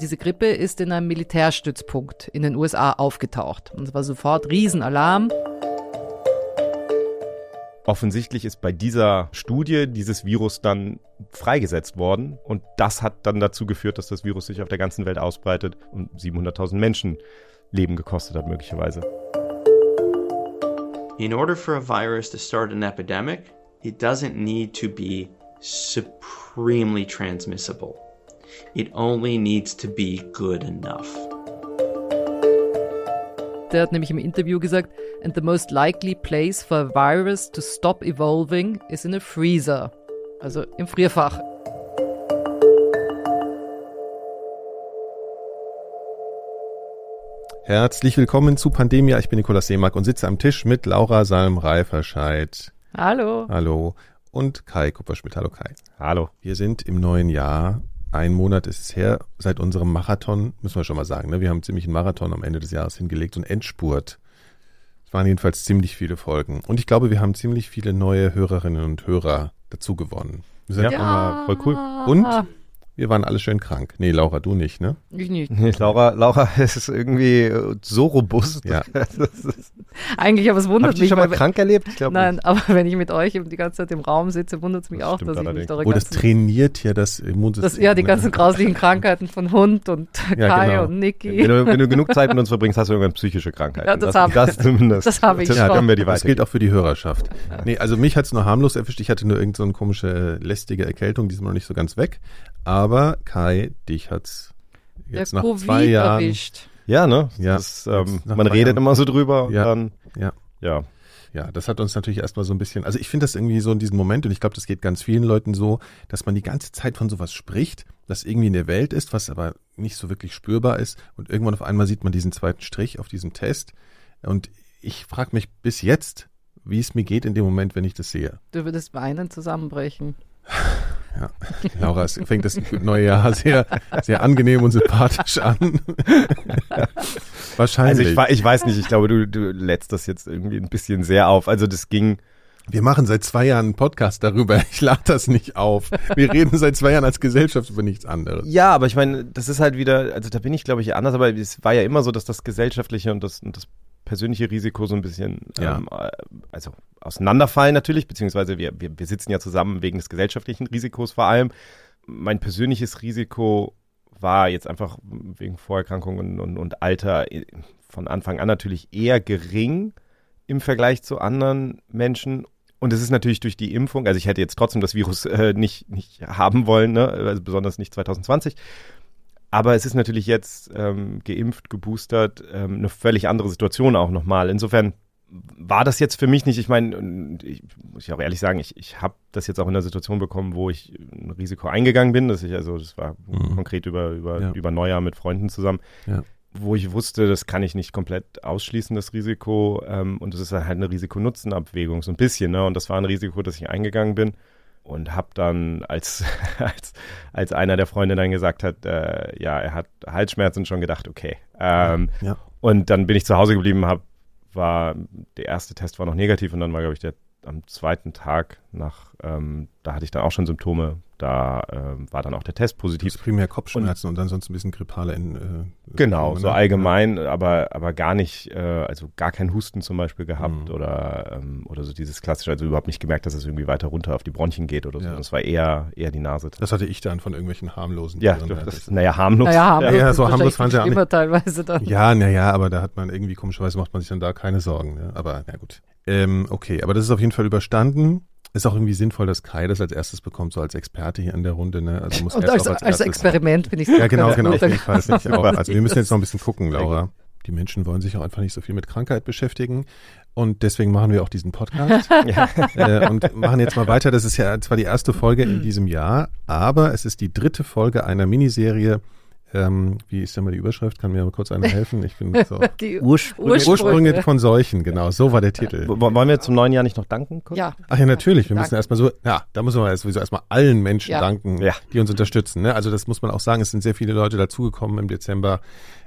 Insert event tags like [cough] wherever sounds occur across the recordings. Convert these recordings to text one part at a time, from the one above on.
Diese Grippe ist in einem Militärstützpunkt in den USA aufgetaucht. Und es war sofort Riesenalarm. Offensichtlich ist bei dieser Studie dieses Virus dann freigesetzt worden und das hat dann dazu geführt, dass das Virus sich auf der ganzen Welt ausbreitet und 700.000 Menschen Leben gekostet hat möglicherweise. In order for a virus to start an epidemic, it doesn't need to be supremely transmissible. It only needs to be good enough. Der hat nämlich im Interview gesagt, and the most likely place for a virus to stop evolving is in a freezer. Also im Frierfach. Herzlich willkommen zu Pandemia. Ich bin Nikolaus Seemark und sitze am Tisch mit Laura Salm-Reiferscheid. Hallo. Hallo. Und Kai Kupperschmidt. Hallo Kai. Hallo. Wir sind im neuen Jahr. Ein Monat ist es her seit unserem Marathon, müssen wir schon mal sagen. Ne? Wir haben ziemlich einen Marathon am Ende des Jahres hingelegt und Endspurt. Es waren jedenfalls ziemlich viele Folgen. Und ich glaube, wir haben ziemlich viele neue Hörerinnen und Hörer dazu gewonnen. Wir sind Ja. immer voll cool. Und wir waren alle schön krank. Nee, Laura, du nicht, ne? Ich nicht. Laura, Laura [laughs] ist irgendwie äh, so robust. Ja. [laughs] Das Eigentlich, aber es hab wundert ich dich mich. schon mal weil- krank erlebt? Ich glaube Nein, aber wenn ich mit euch eben die ganze Zeit im Raum sitze, wundert es mich Das auch, dass ich mich allerdings. eure Oh, das trainiert ja das Immunsystem. das, ja, die ne? ganzen grauslichen Krankheiten von Hund und Ja, Kai genau. und Niki. Wenn du, wenn du genug Zeit mit uns verbringst, hast du irgendwann psychische Krankheiten. Ja, das hab- das zumindest. das hab ich das schon. wir die Das gilt auch für die Hörerschaft. Nee, also mich hat's nur harmlos erwischt. Ich hatte nur irgend so eine komische, äh, lästige Erkältung, die ist noch nicht so ganz weg. Aber Kai, dich hat's jetzt der nach Covid zwei Jahren. erwischt. Ja, ne? Ja. Das, ähm, Jetzt nach man redet Jahren. immer so drüber und Ja. dann, Ja, ja. ja, das hat uns natürlich erstmal so ein bisschen, also ich finde das irgendwie so in diesem Moment, und ich glaube, das geht ganz vielen Leuten so, dass man die ganze Zeit von sowas spricht, das irgendwie in der Welt ist, was aber nicht so wirklich spürbar ist. Und irgendwann auf einmal sieht man diesen zweiten Strich auf diesem Test. Und ich frage mich bis jetzt, wie es mir geht in dem Moment, wenn ich das sehe. Du würdest weinen zusammenbrechen. [laughs] Ja, [laughs] Laura, es fängt das neue Jahr sehr, sehr angenehm und sympathisch an. [laughs] Also Wahrscheinlich. ich, wei- ich weiß nicht, ich glaube, du, du lädst das jetzt irgendwie ein bisschen sehr auf. Also das ging, Wir machen seit zwei Jahren einen Podcast darüber. Ich lade das nicht auf. Wir reden seit zwei Jahren als Gesellschaft über nichts anderes. Ja, aber ich meine, das ist halt wieder, also da bin ich, glaube ich, anders, aber es war ja immer so, dass das gesellschaftliche und das, und das persönliche Risiko so ein bisschen, Ja. ähm, äh, also auseinanderfallen natürlich, beziehungsweise wir, wir, wir sitzen ja zusammen wegen des gesellschaftlichen Risikos vor allem. Mein persönliches Risiko war jetzt einfach wegen Vorerkrankungen und, und Alter äh, von Anfang an natürlich eher gering im Vergleich zu anderen Menschen. Und es ist natürlich durch die Impfung, also ich hätte jetzt trotzdem das Virus äh, nicht, nicht haben wollen, ne? also besonders nicht 2020. Aber es ist natürlich jetzt ähm, geimpft, geboostert, ähm, eine völlig andere Situation auch nochmal. Insofern war das jetzt für mich nicht, ich meine, ich muss ich auch ehrlich sagen, ich, ich habe das jetzt auch in einer Situation bekommen, wo ich ein Risiko eingegangen bin, dass ich, also das war Mhm. konkret über, über, Ja. über Neujahr mit Freunden zusammen, Ja. wo ich wusste, das kann ich nicht komplett ausschließen, das Risiko. Ähm, und es ist halt eine Risiko-Nutzen-Abwägung, so ein bisschen, ne? Und das war ein Risiko, das ich eingegangen bin. Und habe dann, als, [laughs] als, als einer der Freunde dann gesagt hat, äh, ja, er hat Halsschmerzen, schon gedacht, okay. Ähm, Ja. und dann bin ich zu Hause geblieben, hab, war, der erste Test war noch negativ und dann war, glaube ich, der am zweiten Tag nach, ähm, da hatte ich dann auch schon Symptome, da ähm, war dann auch der Test positiv. hast primär Kopfschmerzen und, dann sonst ein bisschen grippale in, äh, Genau, so ne? allgemein, aber, aber gar nicht, äh, also gar kein Husten zum Beispiel gehabt Mhm. oder, ähm, oder so dieses klassische, also überhaupt nicht gemerkt, dass es irgendwie weiter runter auf die Bronchien geht oder so. Ja. Das war eher, eher die Nase. Das hatte ich dann von irgendwelchen harmlosen ja, Tieren. Ja, das, das- naja, harmlos. Naja, harmlos. Ja, ja, so harmlos waren sie auch schlimmer teilweise dann. Ja, naja, aber da hat man irgendwie komischerweise macht man sich dann da keine Sorgen. Ne? Aber na gut. Ähm, okay, aber das ist auf jeden Fall überstanden. Ist auch irgendwie sinnvoll, dass Kai das als erstes bekommt, so als Experte hier in der Runde. Ne? Also muss [laughs] Und als, auch als, als, Experiment finde ich Ja, genau, genau. Auf jeden Fall. Ich auch. Also wir müssen jetzt noch ein bisschen gucken, Laura. Die Menschen wollen sich auch einfach nicht so viel mit Krankheit beschäftigen. Und deswegen machen wir auch diesen Podcast. [laughs] äh, und machen jetzt mal weiter. Das ist ja zwar die erste Folge in diesem Jahr, aber es ist die dritte Folge einer Miniserie. Ähm, wie ist denn mal die Überschrift? Kann mir mal kurz einer helfen? Ich bin so. [laughs] Die Ursprünglich. Ursprünge. Ursprünge von Seuchen, genau. So war der Titel. W- Wollen wir zum neuen Jahr nicht noch danken? Kurz? Ja, Ach ja, natürlich. Wir müssen erstmal so, ja, da müssen wir sowieso erstmal allen Menschen Ja. danken, Ja. die uns unterstützen. Ne? Also das muss man auch sagen, es sind sehr viele Leute dazugekommen im Dezember,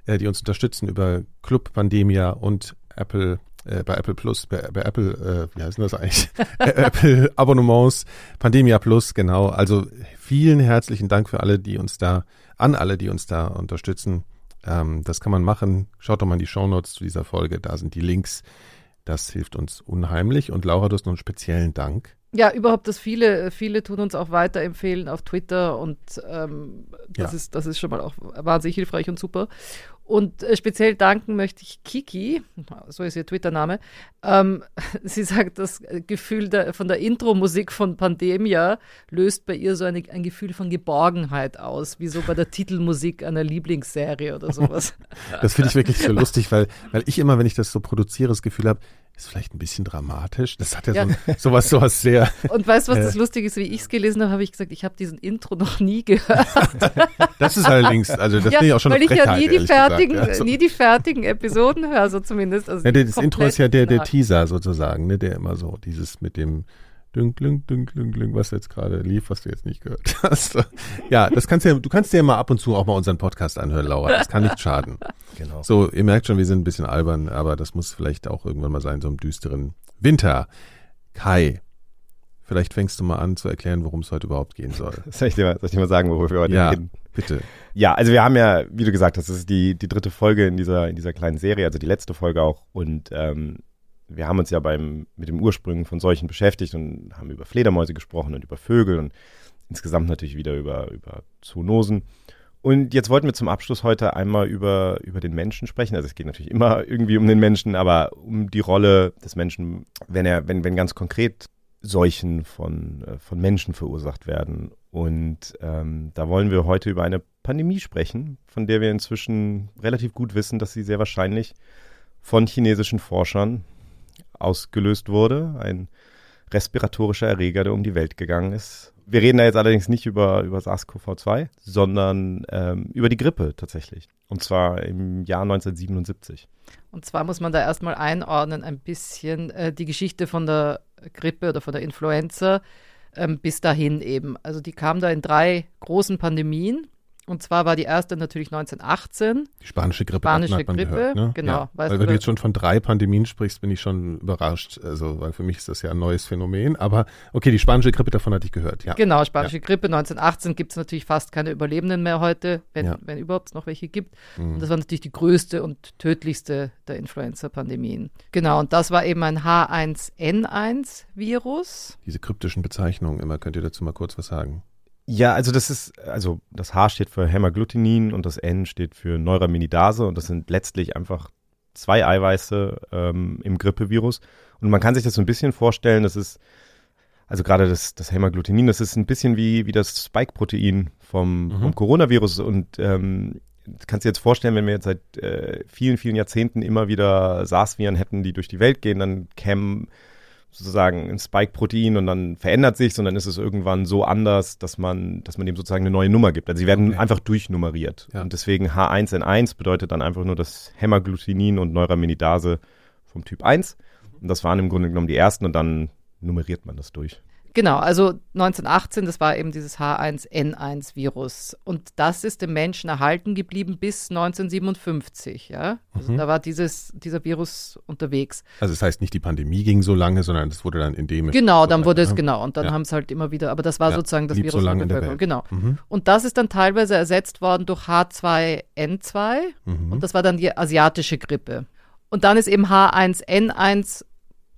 äh, die uns unterstützen über Club Pandemia und Apple, äh, bei Apple Plus, bei, bei Apple, äh, wie heißt denn das eigentlich? [laughs] Äh, Apple Abonnements, Pandemia Plus, genau. Also vielen herzlichen Dank für alle, die uns da, an alle, die uns da unterstützen. Ähm, das kann man machen. Schaut doch mal in die Shownotes zu dieser Folge, da sind die Links. Das hilft uns unheimlich. Und Laura, du hast noch einen speziellen Dank. Ja, überhaupt, dass viele, viele tun uns auch weiterempfehlen auf Twitter und ähm, das, Ja. ist, das ist schon mal auch wahnsinnig hilfreich und super. Und äh, speziell danken möchte ich Kiki, so ist ihr Twitter-Name. Ähm, [laughs] sie sagt, das Gefühl der, von der Intro-Musik von Pandemia löst bei ihr so eine, ein Gefühl von Geborgenheit aus, wie so bei der [laughs] Titelmusik einer Lieblingsserie oder sowas. Das finde ich wirklich so lustig, weil, weil ich immer, wenn ich das so produziere, das Gefühl habe, ist vielleicht ein bisschen dramatisch. Das hat ja, Ja. So, sowas, sowas sehr. [laughs] Und weißt du, was das. Lustige ist? Wie ich es gelesen habe, habe ich gesagt, ich habe diesen Intro noch nie [laughs] gehört. Das ist allerdings, also das finde ich auch schon weil ich ja nie die ehrlich gesagt. fertigen, Ja, so- nie die fertigen Episoden höre, so zumindest. Also Ja, das Intro ist ja der, der Teaser sozusagen, ne, der immer so dieses mit dem Dünk, dünk, dünk, dünk, dünk, was jetzt gerade lief, was du jetzt nicht gehört [laughs] hast. Ja, das kannst du ja, du kannst dir ja mal ab und zu auch mal unseren Podcast anhören, Laura. Das kann nicht schaden. [laughs] Genau. So, ihr merkt schon, wir sind ein bisschen albern, aber das muss vielleicht auch irgendwann mal sein, so im düsteren Winter. Kai, vielleicht fängst du mal an zu erklären, worum es heute überhaupt gehen soll. [laughs] Soll ich dir mal, soll ich dir mal sagen, worüber wir heute Ja, reden? bitte. Ja, also wir haben ja, wie du gesagt hast, das ist die, die dritte Folge in dieser, in dieser kleinen Serie, also die letzte Folge auch. Und ähm, wir haben uns ja beim, mit dem Ursprüngen von Seuchen beschäftigt und haben über Fledermäuse gesprochen und über Vögel und insgesamt natürlich wieder über, über Zoonosen. Und jetzt wollten wir zum Abschluss heute einmal über, über den Menschen sprechen. Also es geht natürlich immer irgendwie um den Menschen, aber um die Rolle des Menschen, wenn er, wenn, wenn ganz konkret Seuchen von, äh, von Menschen verursacht werden. Und ähm, da wollen wir heute über eine Pandemie sprechen, von der wir inzwischen relativ gut wissen, dass sie sehr wahrscheinlich von chinesischen Forschern ausgelöst wurde. Ein respiratorischer Erreger, der um die Welt gegangen ist. Wir reden da jetzt allerdings nicht über, über SARS-CoV-2, sondern ähm, über die Grippe tatsächlich. Und zwar im Jahr 1977. Und zwar muss man da erstmal einordnen, ein bisschen äh, die Geschichte von der Grippe oder von der Influenza ähm, bis dahin eben. Also die kam da in drei großen Pandemien. Und zwar war die erste natürlich 1918. Die spanische Grippe Spanische hat man Grippe, gehört, ne? genau. Ja. Weil du, wenn du jetzt schon von drei Pandemien sprichst, bin ich schon überrascht. Also, weil für mich ist das ja ein neues Phänomen. Aber okay, die spanische Grippe, davon hatte ich gehört, ja. Genau, spanische Grippe 1918 gibt es natürlich fast keine Überlebenden mehr heute, wenn, Ja. wenn überhaupt es noch welche gibt. Mhm. Und das war natürlich die größte und tödlichste der Influenza-Pandemien. Genau, und das war eben ein H1N1-Virus. Diese kryptischen Bezeichnungen immer, könnt ihr dazu mal kurz was sagen? Ja, also das ist, also das H steht für Hämagglutinin und das N steht für Neuraminidase und das sind letztlich einfach zwei Eiweiße ähm, im Grippevirus. Und man kann sich das so ein bisschen vorstellen, das ist, also gerade das, das Hämagglutinin, das ist ein bisschen wie, wie das Spike-Protein vom, Mhm. vom Coronavirus und ähm, du kannst dir jetzt vorstellen, wenn wir jetzt seit äh, vielen, vielen Jahrzehnten immer wieder SARS-Viren hätten, die durch die Welt gehen, dann kämen sozusagen ein Spike-Protein und dann verändert sich und dann ist es irgendwann so anders, dass man, dass man dem sozusagen eine neue Nummer gibt. Also sie werden Okay. einfach durchnummeriert. Ja. Und deswegen H1N1 bedeutet dann einfach nur das Hämagglutinin und Neuraminidase vom Typ 1. Und das waren im Grunde genommen die ersten und dann nummeriert man das durch. Genau, also 1918, das war eben dieses H1N1-Virus. Und das ist dem Menschen erhalten geblieben bis 1957. Ja? Also Mhm. da war dieses, dieser Virus unterwegs. Also das heißt nicht, die Pandemie ging so lange, sondern es wurde dann endemisch. Genau, dann wurde es Ja. genau. Und dann Ja. haben es halt immer wieder, aber das war Ja, sozusagen das Virus so lange in der. Welt. Genau. Mhm. Und das ist dann teilweise ersetzt worden durch H2N2 Mhm. und das war dann die asiatische Grippe. Und dann ist eben H1N1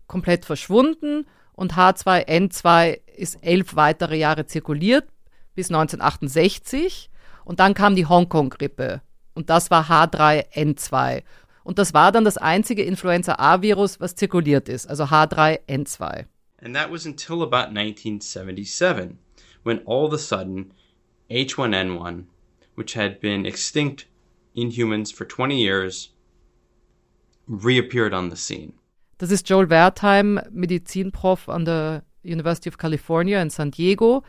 komplett verschwunden und H2N2 ist elf weitere Jahre zirkuliert bis 1968 und dann kam die Hongkong-Grippe und das war H3N2 und das war dann das einzige Influenza-A-Virus, was zirkuliert ist, also H3N2. And that was until about 1977, when all of a sudden H1N1, which had been extinct in humans for 20 years, reappeared on the scene. Das ist Joel Wertheim, Medizinprof an der University of California in San Diego.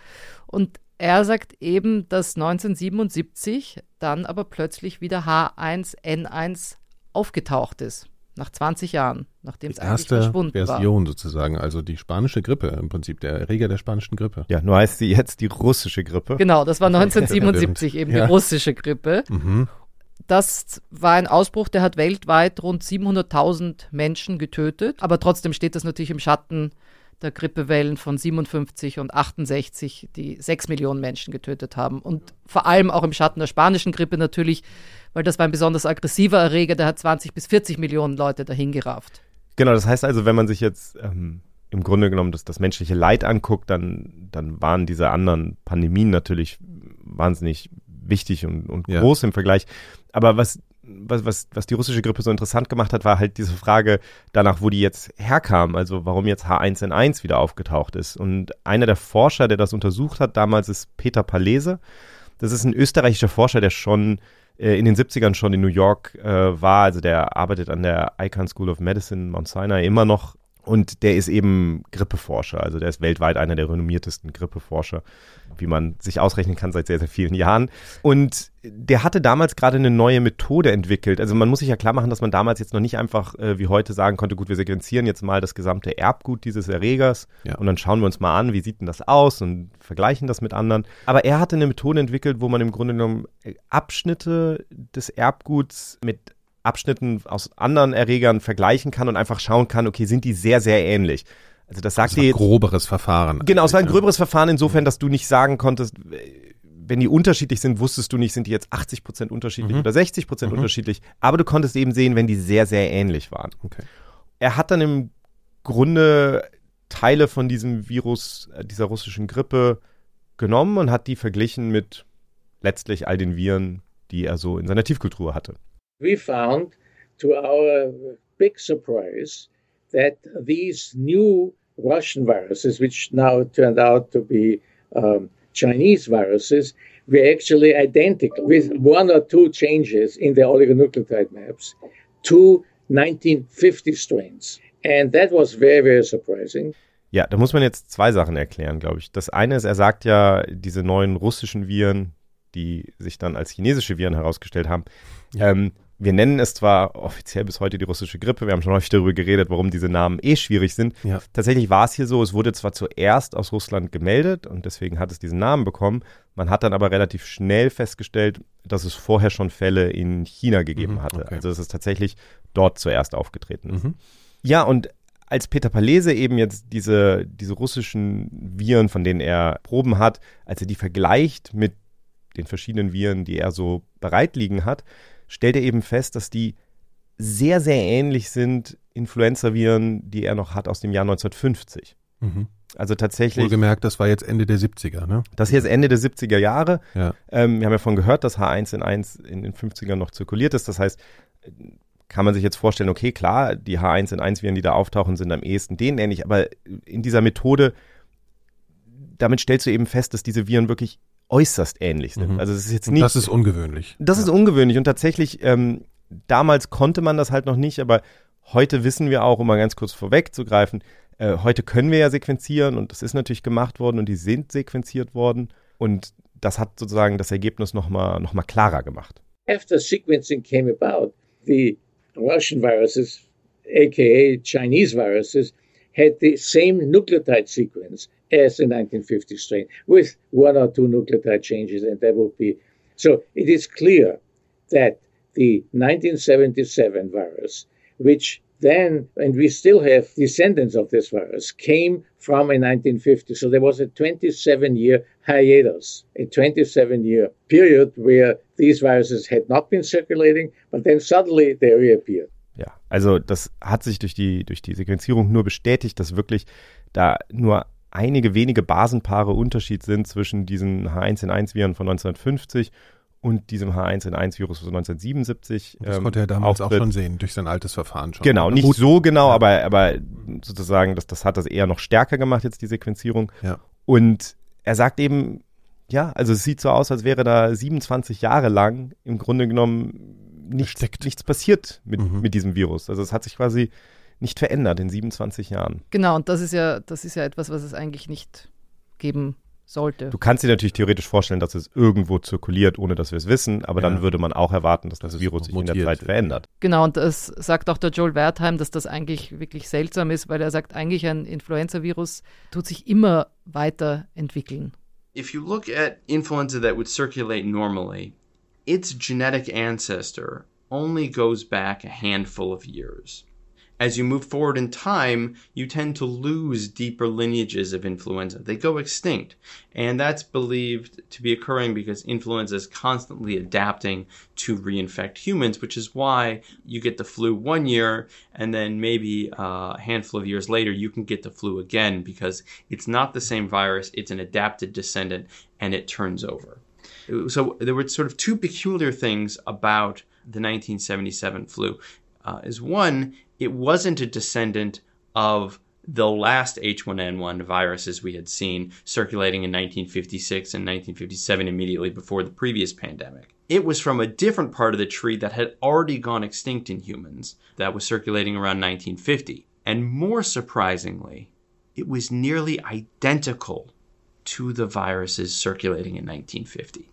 Und er sagt eben, dass 1977 dann aber plötzlich wieder H1N1 aufgetaucht ist. Nach 20 Jahren, nachdem es eigentlich erste verschwunden war. Version sozusagen, also die spanische Grippe im Prinzip, der Erreger der spanischen Grippe. Ja, nur heißt sie jetzt die russische Grippe. Genau, das war [laughs] 1977 eben Ja. die russische Grippe. Mhm. Das war ein Ausbruch, der hat weltweit rund 700.000 Menschen getötet. Aber trotzdem steht das natürlich im Schatten der Grippewellen von 57 und 68, die sechs Millionen Menschen getötet haben. Und vor allem auch im Schatten der spanischen Grippe natürlich, weil das war ein besonders aggressiver Erreger, der hat 20 bis 40 Millionen Leute dahingerafft. Genau, das heißt also, wenn man sich jetzt ähm, im Grunde genommen das, das menschliche Leid anguckt, dann, dann waren diese anderen Pandemien natürlich wahnsinnig wichtig und, und Ja. groß im Vergleich. Aber was, was, was, was die russische Grippe so interessant gemacht hat, war halt diese Frage danach, wo die jetzt herkam, also warum jetzt H1N1 wieder aufgetaucht ist. Und einer der Forscher, der das untersucht hat damals, ist Peter Palese. Das ist ein österreichischer Forscher, der schon äh, in den 70ern schon in New York äh, war. Also der arbeitet an der Icahn School of Medicine Mount Sinai immer noch. Und der ist eben Grippeforscher. Also der ist weltweit einer der renommiertesten Grippeforscher, wie man sich ausrechnen kann seit sehr, sehr vielen Jahren. Und der hatte damals gerade eine neue Methode entwickelt. Also man muss sich ja klar machen, dass man damals jetzt noch nicht einfach äh, wie heute sagen konnte, gut, wir sequenzieren jetzt mal das gesamte Erbgut dieses Erregers Ja. und dann schauen wir uns mal an, wie sieht denn das aus und vergleichen das mit anderen. Aber er hatte eine Methode entwickelt, wo man im Grunde genommen äh, Abschnitte des Erbguts mit Abschnitten aus anderen Erregern vergleichen kann und einfach schauen kann, okay, sind die sehr, sehr ähnlich. Also das sagt Das dir war jetzt groberes Verfahren. Genau, es war ein gröberes Verfahren insofern, dass du nicht sagen konntest, äh, wenn die unterschiedlich sind, wusstest du nicht, sind die jetzt 80 Prozent unterschiedlich Mhm. oder 60 Prozent Mhm. unterschiedlich. Aber du konntest eben sehen, wenn die sehr, sehr ähnlich waren. Okay. Er hat dann im Grunde Teile von diesem Virus, äh, dieser russischen Grippe genommen und hat die verglichen mit letztlich all den Viren, die er so in seiner Tiefkultur hatte. We found, to our big surprise, that these new Russian viruses, which now turned out to be um, Chinese viruses, were actually identical with one or two changes in the oligonucleotide maps to 1950 strains. And that was very, very surprising. Ja, da muss man jetzt zwei Sachen erklären, glaube ich. Das eine ist, er sagt ja, diese neuen russischen Viren, die sich dann als chinesische Viren herausgestellt haben, ähm, wir nennen es zwar offiziell bis heute die russische Grippe, wir haben schon häufig darüber geredet, warum diese Namen eh schwierig sind. Ja. Tatsächlich war es hier so, es wurde zwar zuerst aus Russland gemeldet und deswegen hat es diesen Namen bekommen, man hat dann aber relativ schnell festgestellt, dass es vorher schon Fälle in China gegeben Mhm, hatte. okay. Also es ist tatsächlich dort zuerst aufgetreten. Mhm. Ja, und als Peter Palese eben jetzt diese, diese russischen Viren, von denen er Proben hat, als er die vergleicht mit den verschiedenen Viren, die er so bereit liegen hat, stellt er eben fest, dass die sehr, sehr ähnlich sind Influenza-Viren, die er noch hat aus dem Jahr 1950. Mhm. Also tatsächlich, Wohlgemerkt, das war jetzt Ende der 70er, ne? das hier ist Ende der 70er Jahre. Ja. Ähm, wir haben ja von gehört, dass H1N1 in den 50ern noch zirkuliert ist. Das heißt, kann man sich jetzt vorstellen, okay, klar, die H1N1-Viren, die da auftauchen, sind am ehesten denen ähnlich, aber in dieser Methode, damit stellst du eben fest, dass diese Viren wirklich äußerst ähnlich sind. Mhm. Also es ist jetzt nicht. das ist ungewöhnlich. Das ist ungewöhnlich und tatsächlich, ähm, damals konnte man das halt noch nicht, aber heute wissen wir auch, um mal ganz kurz vorwegzugreifen, äh, heute können wir ja sequenzieren und das ist natürlich gemacht worden und die sind sequenziert worden und das hat sozusagen das Ergebnis nochmal noch mal klarer gemacht. After sequencing came about, the Russian viruses, aka Chinese viruses, had the same nucleotide sequence as the 1950 strain, with one or two nucleotide changes, and that would be. So it is clear that the 1977 virus, which then, and we still have descendants of this virus, came from a 1950. So there was a 27 year hiatus, a 27 year period where these viruses had not been circulating, but then suddenly they reappeared. Ja, also das hat sich durch die, durch die Sequenzierung nur bestätigt, dass wirklich da nur einige wenige Basenpaare Unterschied sind zwischen diesen H1N1-Viren von 1950 und diesem H1N1-Virus von 1977. Das ähm, konnte er damals auftritt. auch schon sehen, durch sein altes Verfahren schon. Genau, nicht Gut. so genau, aber, aber sozusagen, das, das hat das eher noch stärker gemacht, jetzt die Sequenzierung. Ja. Und er sagt eben, ja, also es sieht so aus, als wäre da 27 Jahre lang im Grunde genommen nichts, nichts passiert mit, Mhm. mit diesem Virus. Also es hat sich quasi nicht verändert in 27 Jahren. Genau, und das ist ja, das ist ja etwas, was es eigentlich nicht geben sollte. Du kannst dir natürlich theoretisch vorstellen, dass es irgendwo zirkuliert, ohne dass wir es wissen, aber Ja. dann würde man auch erwarten, dass das es Virus sich in der. Zeit verändert. Genau, und das sagt auch der Joel Wertheim, dass das eigentlich wirklich seltsam ist, weil er sagt, eigentlich ein Influenza-Virus tut sich immer weiterentwickeln. If you look at influenza that would circulate normally, its genetic ancestor only goes back a handful of years. As you move forward in time, you tend to lose deeper lineages of influenza. They go extinct. And that's believed to be occurring because influenza is constantly adapting to reinfect humans, which is why you get the flu one year and then maybe a handful of years later you can get the flu again because it's not the same virus, it's an adapted descendant and it turns over. So there were sort of two peculiar things about the 1977 flu. Uh, is one, it wasn't a descendant of the last H1N1 viruses we had seen circulating in 1956 and 1957, immediately before the previous pandemic. It was from a different part of the tree that had already gone extinct in humans, that was circulating around 1950. And more surprisingly, it was nearly identical to the viruses circulating in 1950.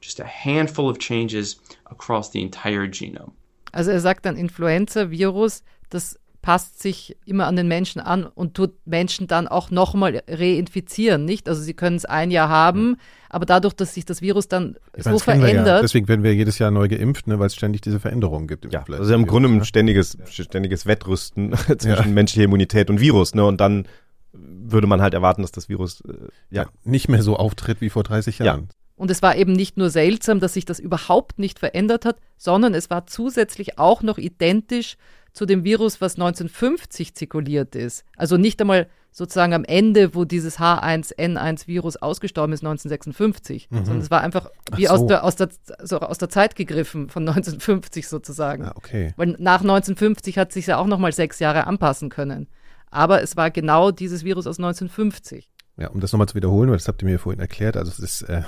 Just a handful of changes across the entire genome. Also er sagt dann Influenza-Virus, das passt sich immer an den Menschen an und tut Menschen dann auch nochmal reinfizieren, nicht? Also sie können es ein Jahr haben, aber dadurch, dass sich das Virus dann Ich so meine, verändert, Ja. Deswegen werden wir jedes Jahr neu geimpft, ne, weil es ständig diese Veränderungen gibt. Im Ja, also im Grunde ein ständiges, ständiges Wettrüsten [laughs] zwischen menschlicher Immunität und Virus, ne? Und dann würde man halt erwarten, dass das Virus, äh, ja, ja, nicht mehr so auftritt wie vor 30 Ja. Jahren. Und es war eben nicht nur seltsam, dass sich das überhaupt nicht verändert hat, sondern es war zusätzlich auch noch identisch zu dem Virus, was 1950 zirkuliert ist. Also nicht einmal sozusagen am Ende, wo dieses H1N1-Virus ausgestorben ist, 1956, sondern es war einfach wie Mhm. So. aus, der, aus, der, so aus der Zeit gegriffen, von 1950 sozusagen. Ah, okay. Weil nach 1950 hat sich ja auch nochmal sechs Jahre anpassen können. Aber es war genau dieses Virus aus 1950. Ja, um das nochmal zu wiederholen, weil das habt ihr mir vorhin erklärt, also es ist, äh,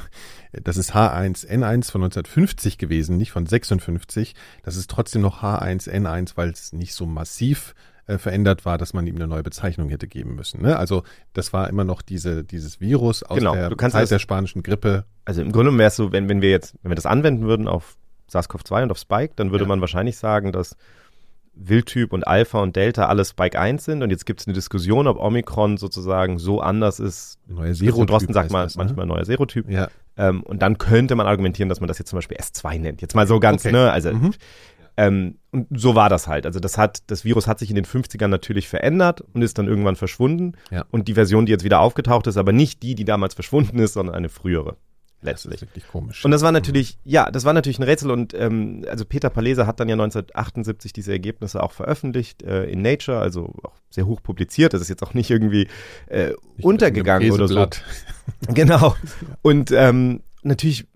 das ist H1N1 von 1950 gewesen, nicht von 56. Das ist trotzdem noch H1N1, weil es nicht so massiv äh, verändert war, dass man ihm eine neue Bezeichnung hätte geben müssen. Ne? Also das war immer noch diese, dieses Virus aus Genau, der du kannst Zeit das- der spanischen Grippe. also im Grunde wäre es so, wenn, wenn wir jetzt, wenn wir das anwenden würden auf SARS-CoV-2 und auf Spike, dann würde Ja. man wahrscheinlich sagen, dass Wildtyp und Alpha und Delta alle Spike 1 sind und jetzt gibt es eine Diskussion, ob Omikron sozusagen so anders ist. Neuer Christian Serotyp Drosten sagt mal das, ne? manchmal neuer Serotyp. Ja, Ähm, und dann könnte man argumentieren, dass man das jetzt zum Beispiel S2 nennt. Jetzt mal so ganz, Okay. ne? Also Mhm. ähm, und so war das halt. Also das hat, das Virus hat sich in den 50ern natürlich verändert und ist dann irgendwann verschwunden. Ja. Und die Version, die jetzt wieder aufgetaucht ist, aber nicht die, die damals verschwunden ist, sondern eine frühere. Das ist Letztlich. wirklich komisch. Und das war natürlich, ja, das war natürlich ein Rätsel und ähm, also Peter Palese hat dann ja 1978 diese Ergebnisse auch veröffentlicht äh, in Nature, also auch sehr hoch publiziert. Das ist jetzt auch nicht irgendwie äh, untergegangen oder so. [laughs] [laughs] Genau. Und ähm, natürlich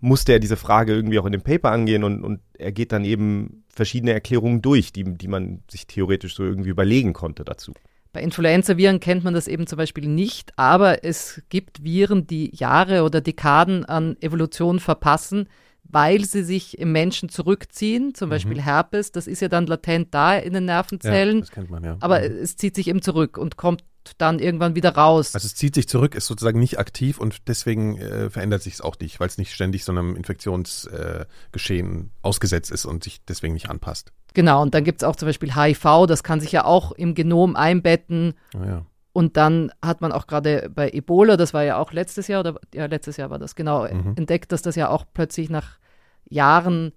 musste er diese Frage irgendwie auch in dem Paper angehen und, und er geht dann eben verschiedene Erklärungen durch, die, die man sich theoretisch so irgendwie überlegen konnte dazu. Bei Influenza-Viren kennt man das eben zum Beispiel nicht, aber es gibt Viren, die Jahre oder Dekaden an Evolution verpassen, weil sie sich im Menschen zurückziehen. Zum Beispiel Herpes, das ist ja dann latent da in den Mhm. Ja, Nervenzellen, das kennt man ja. aber Mhm. es zieht sich eben zurück und kommt dann irgendwann wieder raus. Also es zieht sich zurück, ist sozusagen nicht aktiv und deswegen äh, verändert sich es auch nicht, weil es nicht ständig so einem Infektionsgeschehen äh, ausgesetzt ist und sich deswegen nicht anpasst. Genau, und dann gibt es auch zum Beispiel HIV, das kann sich ja auch im Genom einbetten. Naja. Und dann hat man auch gerade bei Ebola, das war ja auch letztes Jahr, oder ja, letztes Jahr war das genau, Mhm. entdeckt, dass das ja auch plötzlich nach Jahren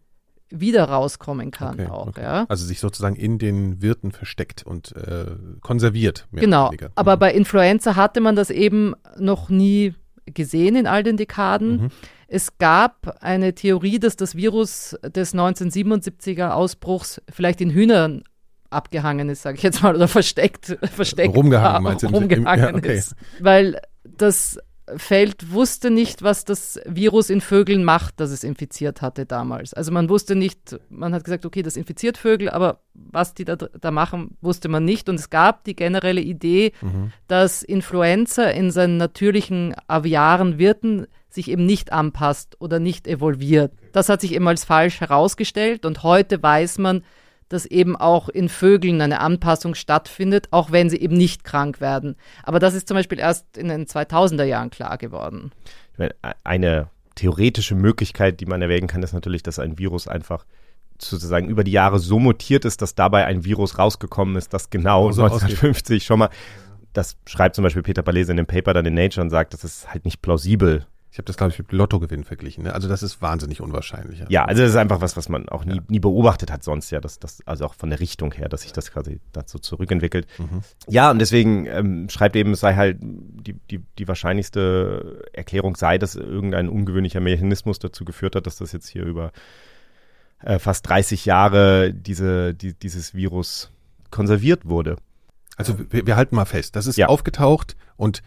wieder rauskommen kann Okay, auch, okay. ja. Also sich sozusagen in den Wirten versteckt und äh, konserviert. Genau. Aber Mhm. bei Influenza hatte man das eben noch nie gesehen in all den Dekaden. Mhm. Es gab eine Theorie, dass das Virus des 1977er Ausbruchs vielleicht in Hühnern abgehangen ist, sage ich jetzt mal, oder versteckt, [laughs] versteckt Rumgehangen, war, meinst du? rumgehangen Ja, okay. ist. Weil das Feld wusste nicht, was das Virus in Vögeln macht, das es infiziert hatte damals. Also man wusste nicht, man hat gesagt, okay, das infiziert Vögel, aber was die da, da machen, wusste man nicht. Und es gab die generelle Idee, Mhm. dass Influenza in seinen natürlichen aviaren Wirten sich eben nicht anpasst oder nicht evolviert. Das hat sich eben als falsch herausgestellt und heute weiß man, dass eben auch in Vögeln eine Anpassung stattfindet, auch wenn sie eben nicht krank werden. Aber das ist zum Beispiel erst in den 2000er Jahren klar geworden. Ich meine, e- eine theoretische Möglichkeit, die man erwägen kann, ist natürlich, dass ein Virus einfach sozusagen über die Jahre so mutiert ist, dass dabei ein Virus rausgekommen ist, das genau So 1950 schon mal, das schreibt zum Beispiel Peter Palese in dem Paper dann in Nature und sagt, das ist halt nicht plausibel, Ich habe das, glaube ich, mit Lottogewinn verglichen. Ne? Also das ist wahnsinnig unwahrscheinlich. Ja, also das ist einfach was, was man auch nie, ja. nie beobachtet hat sonst ja, dass das, also auch von der Richtung her, dass sich das quasi dazu zurückentwickelt. Mhm. Ja, und deswegen ähm, schreibt eben, es sei halt die, die, die wahrscheinlichste Erklärung sei, dass irgendein ungewöhnlicher Mechanismus dazu geführt hat, dass das jetzt hier über äh, fast 30 Jahre diese, die, dieses Virus konserviert wurde. Also wir, wir halten mal fest, das ist ja. aufgetaucht und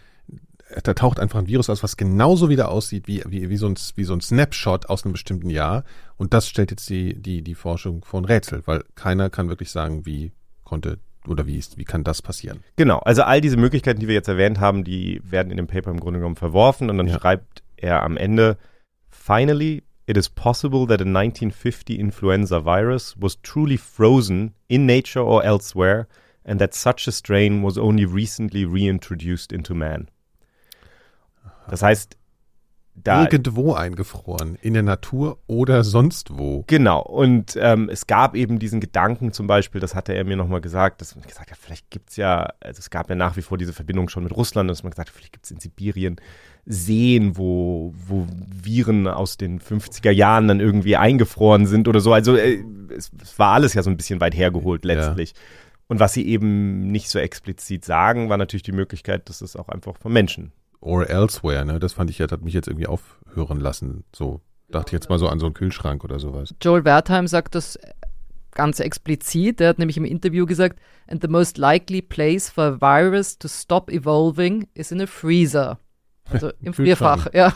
da taucht einfach ein Virus aus, was genauso wieder aussieht wie, wie, wie, so ein, wie so ein Snapshot aus einem bestimmten Jahr. Und das stellt jetzt die, die, die Forschung vor ein Rätsel, weil keiner kann wirklich sagen, wie konnte oder wie ist, wie kann das passieren? Genau, also all diese Möglichkeiten, die wir jetzt erwähnt haben, die werden in dem Paper im Grunde genommen verworfen und dann ja. schreibt er am Ende, finally, it is possible that a 1950 influenza virus was truly frozen in nature or elsewhere and that such a strain was only recently reintroduced into man. Das heißt, da irgendwo eingefroren, in der Natur oder sonst wo. Genau. Und ähm, es gab eben diesen Gedanken zum Beispiel, das hatte er mir nochmal gesagt, dass man gesagt hat, vielleicht gibt es ja, also es gab ja nach wie vor diese Verbindung schon mit Russland, dass man gesagt hat, vielleicht gibt es in Sibirien Seen, wo, wo Viren aus den 50er Jahren dann irgendwie eingefroren sind oder so. Also äh, es, es, war alles ja so ein bisschen weit hergeholt letztlich. Ja. Und was sie eben nicht so explizit sagen, war natürlich die Möglichkeit, dass es auch einfach von Menschen or elsewhere, ne? Das fand ich, das hat mich jetzt irgendwie aufhören lassen. So, dachte ich jetzt mal so an so einen Kühlschrank oder sowas. Joel Wertheim sagt das ganz explizit. Er hat nämlich im Interview gesagt, and the most likely place for a virus to stop evolving is in a freezer. Also im Frierfach, ja.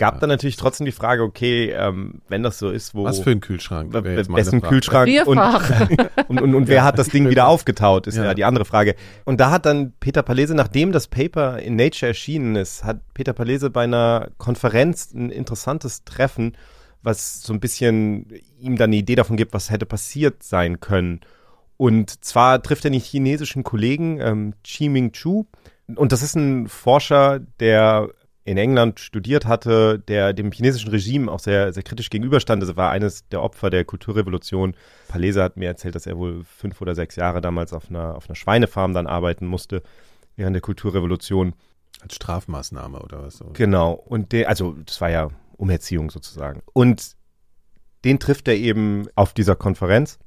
Gab dann natürlich trotzdem die Frage, okay, ähm, wenn das so ist, wo. Was für ein Kühlschrank? Wessen Kühlschrank? Und, [laughs] und, und, und, wer hat das Ding wieder aufgetaut, ist ja. ja. die andere Frage. Und da hat dann Peter Palese, nachdem das Paper in Nature erschienen ist, hat Peter Palese bei einer Konferenz ein interessantes Treffen, was so ein bisschen ihm dann eine Idee davon gibt, was hätte passiert sein können. Und zwar trifft er einen chinesischen Kollegen, ähm, Chi Ming Chu. Und das ist ein Forscher, der in England studiert hatte, der dem chinesischen Regime auch sehr, sehr kritisch gegenüberstand. Das war eines der Opfer der Kulturrevolution. Palese hat mir erzählt, dass er wohl fünf oder sechs Jahre damals auf einer, auf einer Schweinefarm dann arbeiten musste während der Kulturrevolution. Als Strafmaßnahme oder was? So. Genau. Und der, also das war ja Umerziehung sozusagen. Und den trifft er eben auf dieser Konferenz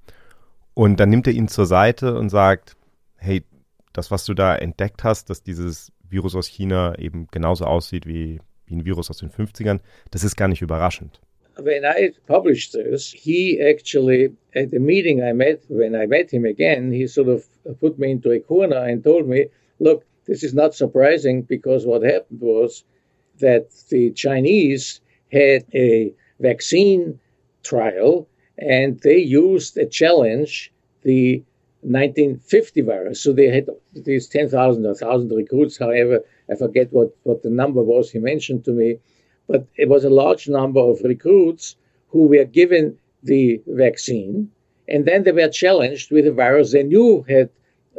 und dann nimmt er ihn zur Seite und sagt, hey, das, was du da entdeckt hast, dass dieses Virus aus China eben genauso aussieht wie, wie ein Virus aus den 50ern, das ist gar nicht überraschend. When I published this, he actually, at the meeting I met, when I met him again, he sort of put me into a corner and told me, look, this is not surprising because what happened was that the Chinese had a vaccine trial and they used a challenge the 1950 virus. So they had these 10,000 or 1,000 recruits, however, I forget what, what the number was he mentioned to me, but it was a large number of recruits who were given the vaccine, and then they were challenged with a virus they knew had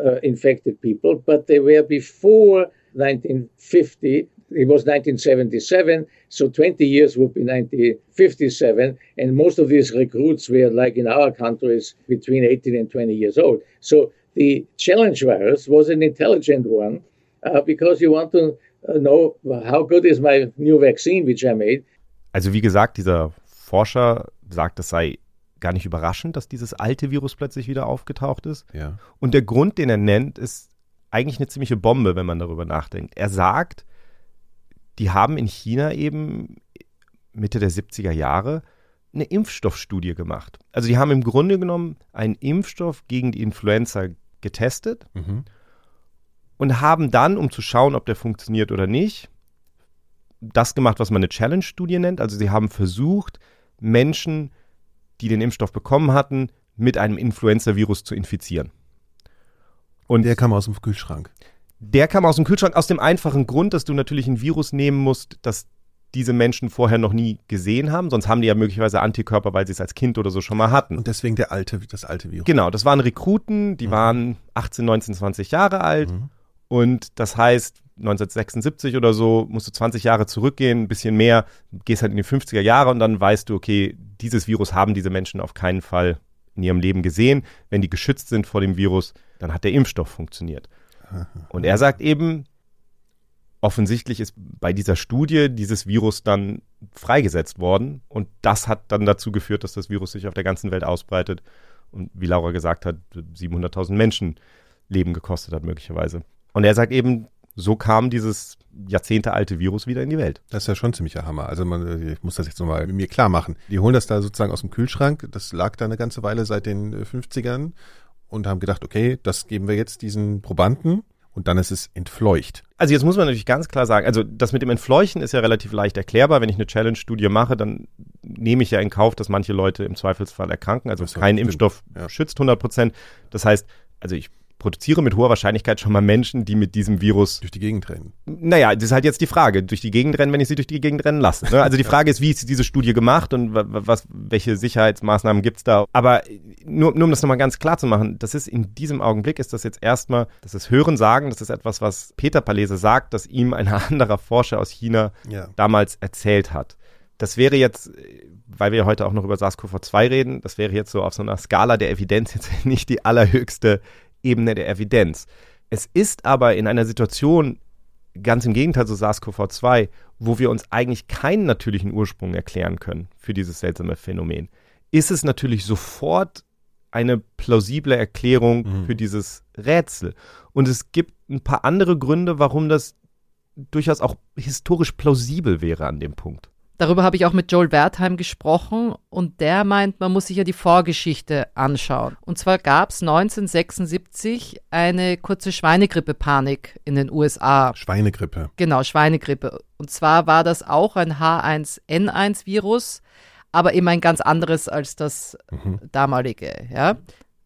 uh, infected people, but they were before 1950 it was 1977, so 20 years would be 1957, and most of these recruits were, like in our countries, between 18 and 20 years old. So the challenge virus was an intelligent one uh, because you want to uh, know how good is my new vaccine, which I made. Also wie gesagt, dieser Forscher sagt, es sei gar nicht überraschend, dass dieses alte Virus plötzlich wieder aufgetaucht ist. Ja. Und der Grund, den er nennt, ist eigentlich eine ziemliche Bombe, wenn man darüber nachdenkt. Er sagt, die haben in China eben Mitte der 70er Jahre eine Impfstoffstudie gemacht. Also die haben im Grunde genommen einen Impfstoff gegen die Influenza getestet mhm. und haben dann, um zu schauen, ob der funktioniert oder nicht, das gemacht, was man eine Challenge-Studie nennt. Also sie haben versucht, Menschen, die den Impfstoff bekommen hatten, mit einem Influenza-Virus zu infizieren. Und der kam aus dem Kühlschrank. Der kam aus dem Kühlschrank aus dem einfachen Grund, dass du natürlich ein Virus nehmen musst, das diese Menschen vorher noch nie gesehen haben. Sonst haben die ja möglicherweise Antikörper, weil sie es als Kind oder so schon mal hatten. Und deswegen der alte, das alte Virus. Genau, das waren Rekruten, die mhm. waren 18, 19, 20 Jahre alt. Mhm. Und das heißt, 1976 oder so musst du 20 Jahre zurückgehen, ein bisschen mehr, gehst halt in die 50er Jahre und dann weißt du, okay, dieses Virus haben diese Menschen auf keinen Fall in ihrem Leben gesehen. Wenn die geschützt sind vor dem Virus, dann hat der Impfstoff funktioniert. Und er sagt eben, offensichtlich ist bei dieser Studie dieses Virus dann freigesetzt worden und das hat dann dazu geführt, dass das Virus sich auf der ganzen Welt ausbreitet und wie Laura gesagt hat, 700.000 Menschen Leben gekostet hat möglicherweise. Und er sagt eben, so kam dieses jahrzehntealte Virus wieder in die Welt. Das ist ja schon ziemlicher Hammer. Also man, ich muss das jetzt nochmal mir klar machen. Die holen das da sozusagen aus dem Kühlschrank. Das lag da eine ganze Weile seit den 50ern und haben gedacht, okay, das geben wir jetzt diesen Probanden und dann ist es entfleucht. Also jetzt muss man natürlich ganz klar sagen, also das mit dem Entfleuchen ist ja relativ leicht erklärbar. Wenn ich eine Challenge-Studie mache, dann nehme ich ja in Kauf, dass manche Leute im Zweifelsfall erkranken. Also kein Impfstoff ja. schützt 100 Prozent. Das heißt, also ich produziere mit hoher Wahrscheinlichkeit schon mal Menschen, die mit diesem Virus durch die Gegend rennen. Naja, das ist halt jetzt die Frage. Durch die Gegend rennen, wenn ich sie durch die Gegend rennen lasse. Ne? Also die Frage ist, wie ist diese Studie gemacht und was, welche Sicherheitsmaßnahmen gibt's da? Aber nur, nur um das nochmal ganz klar zu machen, das ist in diesem Augenblick ist das jetzt erstmal, das ist Hören sagen, das ist etwas, was Peter Palese sagt, dass ihm ein [laughs] anderer Forscher aus China ja. damals erzählt hat. Das wäre jetzt, weil wir heute auch noch über SARS-CoV-2 reden, das wäre jetzt so auf so einer Skala der Evidenz jetzt [laughs] nicht die allerhöchste Ebene der Evidenz. Es ist aber in einer Situation, ganz im Gegenteil zu SARS-CoV-2, wo wir uns eigentlich keinen natürlichen Ursprung erklären können für dieses seltsame Phänomen, ist es natürlich sofort eine plausible Erklärung mhm. für dieses Rätsel. Und es gibt ein paar andere Gründe, warum das durchaus auch historisch plausibel wäre an dem Punkt. Darüber habe ich auch mit Joel Wertheim gesprochen und der meint, man muss sich ja die Vorgeschichte anschauen. Und zwar gab es 1976 eine kurze Schweinegrippe-Panik in den USA. Schweinegrippe. Genau, Schweinegrippe. Und zwar war das auch ein H1N1-Virus, aber eben ein ganz anderes als das mhm. damalige. Ja?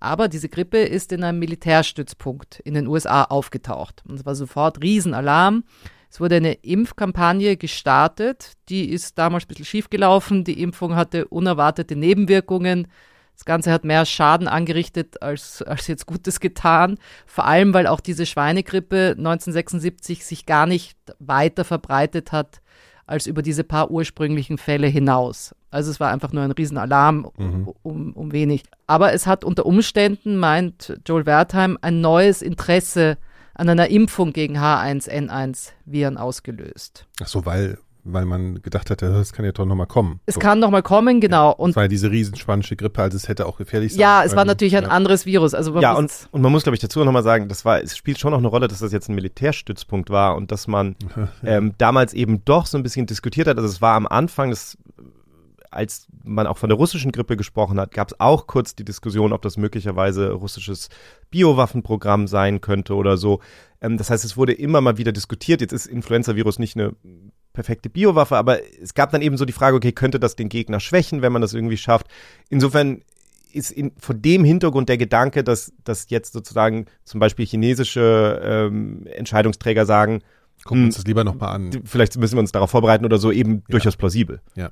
Aber diese Grippe ist in einem Militärstützpunkt in den USA aufgetaucht. Und es war sofort Riesenalarm. Es wurde eine Impfkampagne gestartet, die ist damals ein bisschen schiefgelaufen. Die Impfung hatte unerwartete Nebenwirkungen. Das Ganze hat mehr Schaden angerichtet als, als jetzt Gutes getan. Vor allem, weil auch diese Schweinegrippe 1976 sich gar nicht weiter verbreitet hat als über diese paar ursprünglichen Fälle hinaus. Also es war einfach nur ein Riesenalarm mhm. um, um wenig. Aber es hat unter Umständen, meint Joel Wertheim, ein neues Interesse an einer Impfung gegen H1N1-Viren ausgelöst. Ach so, weil, weil man gedacht hatte, das kann ja doch nochmal kommen. Es so. kann nochmal kommen, genau. Und es war ja diese riesenspanische Grippe, also es hätte auch gefährlich sein Ja, es war natürlich ein ja. anderes Virus. Also ja, und, und man muss, glaube ich, dazu nochmal sagen, das war, es spielt schon noch eine Rolle, dass das jetzt ein Militärstützpunkt war und dass man [laughs] ähm, damals eben doch so ein bisschen diskutiert hat. Also es war am Anfang, das als man auch von der russischen Grippe gesprochen hat, gab es auch kurz die Diskussion, ob das möglicherweise russisches Biowaffenprogramm sein könnte oder so. Ähm, das heißt, es wurde immer mal wieder diskutiert. Jetzt ist Influenza-Virus nicht eine perfekte Biowaffe, aber es gab dann eben so die Frage, okay, könnte das den Gegner schwächen, wenn man das irgendwie schafft? Insofern ist in, vor dem Hintergrund der Gedanke, dass, dass jetzt sozusagen zum Beispiel chinesische ähm, Entscheidungsträger sagen, gucken wir uns hm, das lieber nochmal an. Vielleicht müssen wir uns darauf vorbereiten oder so, eben ja. durchaus plausibel. Ja.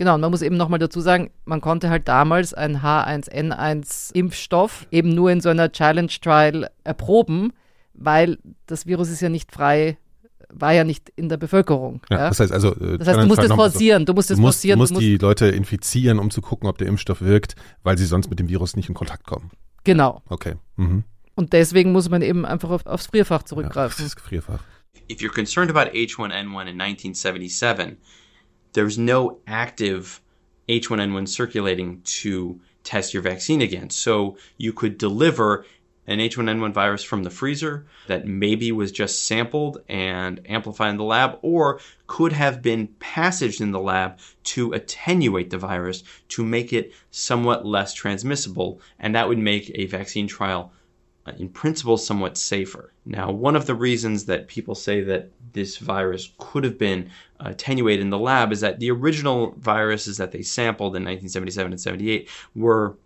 Genau, und man muss eben nochmal dazu sagen, man konnte halt damals einen H1N1-Impfstoff eben nur in so einer Challenge-Trial erproben, weil das Virus ist ja nicht frei war ja nicht in der Bevölkerung. Ja, ja? Das heißt also, äh, das heißt, du musst es forcieren, du musst es forcieren. Du musst, die Leute infizieren, um zu gucken, ob der Impfstoff wirkt, weil sie sonst mit dem Virus nicht in Kontakt kommen. Genau. Okay. Mhm. Und deswegen muss man eben einfach auf, aufs Frierfach zurückgreifen. Ja, das Frierfach. If you're concerned about H1N1 in 1977, there's no active H1N1 circulating to test your vaccine against. So you could deliver an H1N1 virus from the freezer that maybe was just sampled and amplified in the lab, or could have been passaged in the lab to attenuate the virus to make it somewhat less transmissible. And that would make a vaccine trial in principle somewhat safer. Now, one of the reasons that people say that this virus could have been attenuated in the lab is that the original viruses that they sampled in 1977 and 78 were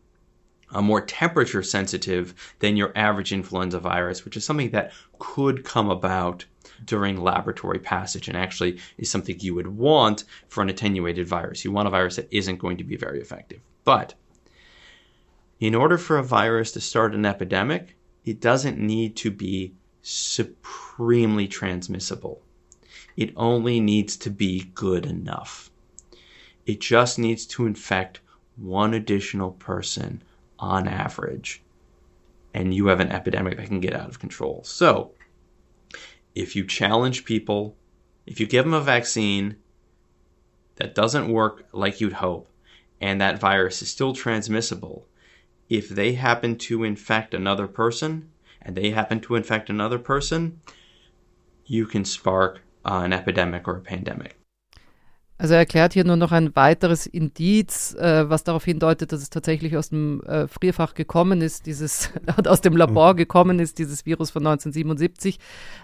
uh, more temperature sensitive than your average influenza virus, which is something that could come about during laboratory passage and actually is something you would want for an attenuated virus. You want a virus that isn't going to be very effective. But in order for a virus to start an epidemic, it doesn't need to be supremely transmissible. It only needs to be good enough. It just needs to infect one additional person on average, and you have an epidemic that can get out of control. So, if you challenge people, if you give them a vaccine that doesn't work like you'd hope, and that virus is still transmissible, if they happen to infect another person and they happen to infect another person, you can spark uh, an epidemic or a pandemic. Also er erklärt hier nur noch ein weiteres Indiz, äh, was darauf hindeutet, dass es tatsächlich aus dem äh, Frierfach gekommen ist, dieses [laughs] aus dem Labor gekommen ist, dieses Virus von 1977.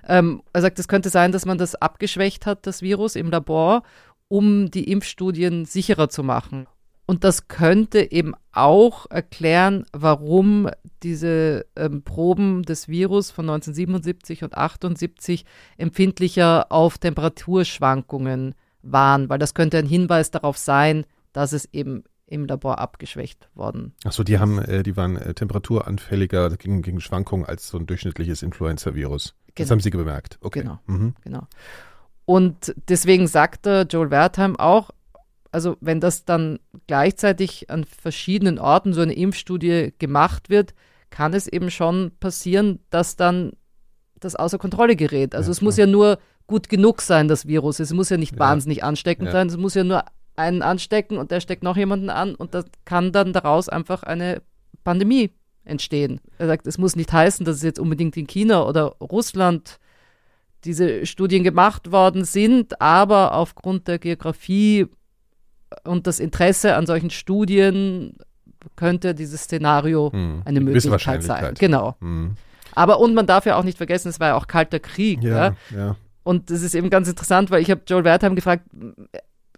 Ähm, er sagt, es könnte sein, dass man das abgeschwächt hat, das Virus im Labor, um die Impfstudien sicherer zu machen. Und das könnte eben auch erklären, warum diese ähm, Proben des Virus von 1977 und 78 empfindlicher auf Temperaturschwankungen waren, weil das könnte ein Hinweis darauf sein, dass es eben im Labor abgeschwächt worden. Achso, die haben, äh, die waren äh, temperaturanfälliger gegen, gegen Schwankungen als so ein durchschnittliches Influenza-Virus. Das Genau. haben Sie bemerkt. Okay. Genau. Mhm. Genau. Und deswegen sagte Joel Wertheim auch, also wenn das dann gleichzeitig an verschiedenen Orten so eine Impfstudie gemacht wird, kann es eben schon passieren, dass dann das außer Kontrolle gerät. Also Ja, es muss klar. ja nur gut genug sein, das Virus. Es muss ja nicht Ja. wahnsinnig ansteckend Ja. sein, es muss ja nur einen anstecken und der steckt noch jemanden an und das kann dann daraus einfach eine Pandemie entstehen. Er sagt, es muss nicht heißen, dass es jetzt unbedingt in China oder Russland diese Studien gemacht worden sind, aber aufgrund der Geografie und das Interesse an solchen Studien könnte dieses Szenario Hm. eine Möglichkeit sein. Genau. Hm. Aber und man darf ja auch nicht vergessen, es war ja auch kalter Krieg. Ja. Ja, ja. Und das ist eben ganz interessant, weil ich habe Joel Wertheim gefragt,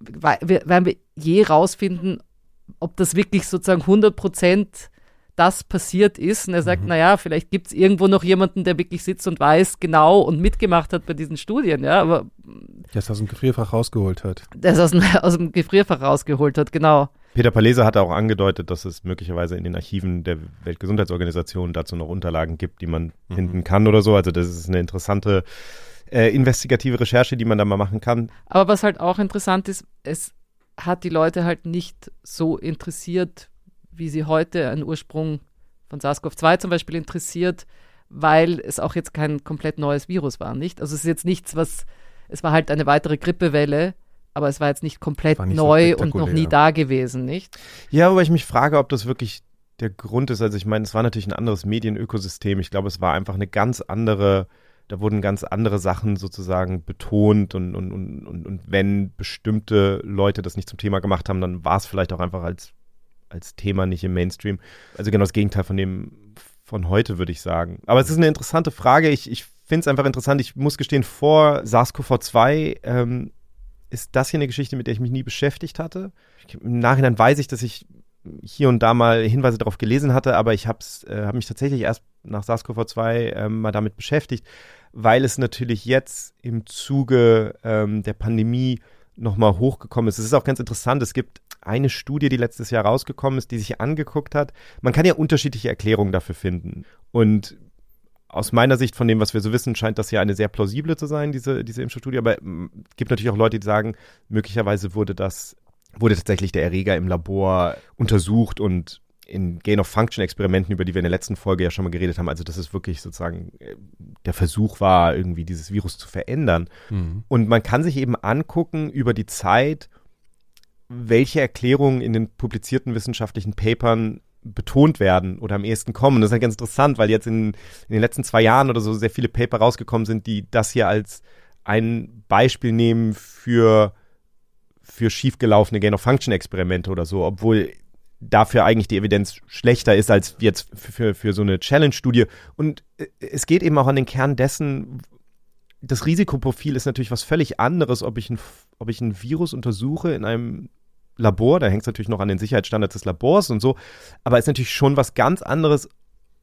werden wir je rausfinden, ob das wirklich sozusagen 100 Prozent das passiert ist. Und er sagt, naja, vielleicht gibt es irgendwo noch jemanden, der wirklich sitzt und weiß genau und mitgemacht hat bei diesen Studien, ja, aber Der es aus dem Gefrierfach rausgeholt hat. der es aus dem, [laughs] aus dem Gefrierfach rausgeholt hat, genau. Peter Palese hat auch angedeutet, dass es möglicherweise in den Archiven der Weltgesundheitsorganisation dazu noch Unterlagen gibt, die man Mhm. finden kann oder so. Also das ist eine interessante äh, investigative Recherche, die man da mal machen kann. Aber was halt auch interessant ist, es hat die Leute halt nicht so interessiert, wie sie heute einen Ursprung von SARS-CoV-2 zum Beispiel interessiert, weil es auch jetzt kein komplett neues Virus war, nicht? Also es ist jetzt nichts, was, es war halt eine weitere Grippewelle, aber es war jetzt nicht komplett nicht so neu und noch nie da gewesen, nicht? Ja, wobei ich mich frage, ob das wirklich der Grund ist. Also ich meine, es war natürlich ein anderes Medienökosystem. Ich glaube, es war einfach eine ganz andere, da wurden ganz andere Sachen sozusagen betont und, und, und, und, und wenn bestimmte Leute das nicht zum Thema gemacht haben, dann war es vielleicht auch einfach als, als Thema nicht im Mainstream. Also genau das Gegenteil von dem von heute, würde ich sagen. Aber es ist eine interessante Frage. Ich, ich finde es einfach interessant. Ich muss gestehen, vor SARS-CoV-2 ähm, ist das hier eine Geschichte, mit der ich mich nie beschäftigt hatte. Im Nachhinein weiß ich, dass ich hier und da mal Hinweise darauf gelesen hatte, aber ich habe äh, hab mich tatsächlich erst nach SARS-CoV-2 ähm, mal damit beschäftigt, weil es natürlich jetzt im Zuge ähm, der Pandemie nochmal hochgekommen ist. Es ist auch ganz interessant, es gibt eine Studie, die letztes Jahr rausgekommen ist, die sich angeguckt hat. Man kann ja unterschiedliche Erklärungen dafür finden. Und aus meiner Sicht von dem, was wir so wissen, scheint das ja eine sehr plausible zu sein, diese, diese Impfstudie. Aber es gibt natürlich auch Leute, die sagen, möglicherweise wurde das, wurde tatsächlich der Erreger im Labor untersucht und in Gain-of-Function-Experimenten, über die wir in der letzten Folge ja schon mal geredet haben, also dass es wirklich sozusagen äh, der Versuch war, irgendwie dieses Virus zu verändern. Mhm. Und man kann sich eben angucken über die Zeit, welche Erklärungen in den publizierten wissenschaftlichen Papern betont werden oder am ehesten kommen. Das ist halt ganz interessant, weil jetzt in, in den letzten zwei Jahren oder so sehr viele Paper rausgekommen sind, die das hier als ein Beispiel nehmen für, für schiefgelaufene Gain-of-Function-Experimente oder so, obwohl dafür eigentlich die Evidenz schlechter ist als jetzt für, für, für so eine Challenge-Studie. Und äh, es geht eben auch an den Kern dessen, das Risikoprofil ist natürlich was völlig anderes, ob ich ein, ob ich ein Virus untersuche in einem Labor, da hängt es natürlich noch an den Sicherheitsstandards des Labors und so, aber ist natürlich schon was ganz anderes,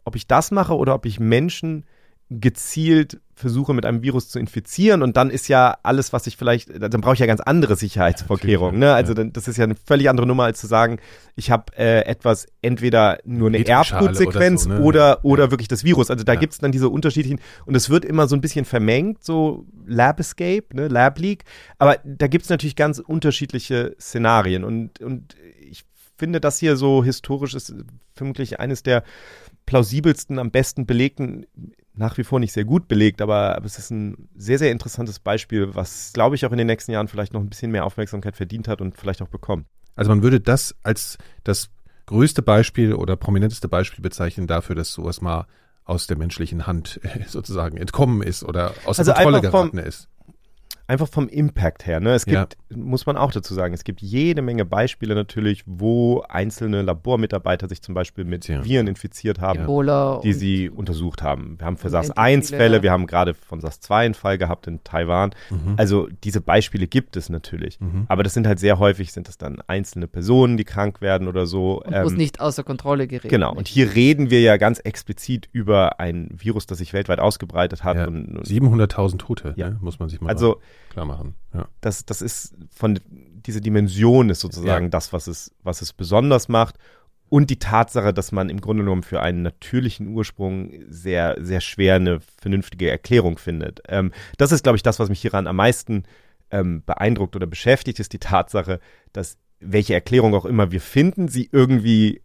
ob ich das mache oder ob ich Menschen gezielt versuche, mit einem Virus zu infizieren und dann ist ja alles, was ich vielleicht, dann brauche ich ja ganz andere Sicherheitsvorkehrungen. Ne? Also dann, das ist ja eine völlig andere Nummer, als zu sagen, ich habe äh, etwas, entweder nur eine Erbgutsequenz oder so, ne? oder, oder wirklich das Virus. Also da Ja. gibt es dann diese unterschiedlichen, und es wird immer so ein bisschen vermengt, so Lab Escape, ne, Lab Leak, aber da gibt es natürlich ganz unterschiedliche Szenarien und, und ich finde, das hier so historisch ist vermutlich eines der plausibelsten, am besten belegten nach wie vor nicht sehr gut belegt, aber, aber es ist ein sehr, sehr interessantes Beispiel, was, glaube ich, auch in den nächsten Jahren vielleicht noch ein bisschen mehr Aufmerksamkeit verdient hat und vielleicht auch bekommt. Also man würde das als das größte Beispiel oder prominenteste Beispiel bezeichnen dafür, dass sowas mal aus der menschlichen Hand [laughs] sozusagen entkommen ist oder aus Also der Kontrolle vom- geraten ist. Einfach vom Impact her. Ne? Es Ja. gibt, muss man auch dazu sagen, es gibt jede Menge Beispiele natürlich, wo einzelne Labormitarbeiter sich zum Beispiel mit Ja. Viren infiziert haben, Ebola. die sie untersucht haben. Wir haben für Und SARS endlich 1 viele, Fälle, ja. wir haben gerade von SARS 2 einen Fall gehabt in Taiwan. Mhm. Also diese Beispiele gibt es natürlich. Mhm. Aber das sind halt sehr häufig, sind es dann einzelne Personen, die krank werden oder so. und wo es Ähm, nicht außer Kontrolle gerät. Genau, und hier reden wir ja ganz explizit über ein Virus, das sich weltweit ausgebreitet hat. Ja. Und, und 700.000 Tote, Ja. ne? muss man sich mal also klar machen. Ja. das, das ist von diese Dimension ist sozusagen Ja. das, was es, was es besonders macht. Und die Tatsache, dass man im Grunde genommen für einen natürlichen Ursprung sehr, sehr schwer eine vernünftige Erklärung findet. Ähm, das ist, glaube ich, das, was mich hieran am meisten ähm, beeindruckt oder beschäftigt, ist die Tatsache, dass welche Erklärung auch immer wir finden, sie irgendwie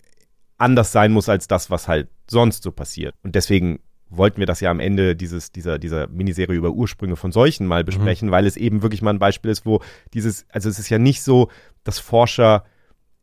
anders sein muss als das, was halt sonst so passiert. Und deswegen wollten wir das ja am Ende dieses, dieser, dieser Miniserie über Ursprünge von Seuchen mal besprechen, weil es eben wirklich mal ein Beispiel ist, wo dieses, also es ist ja nicht so, dass Forscher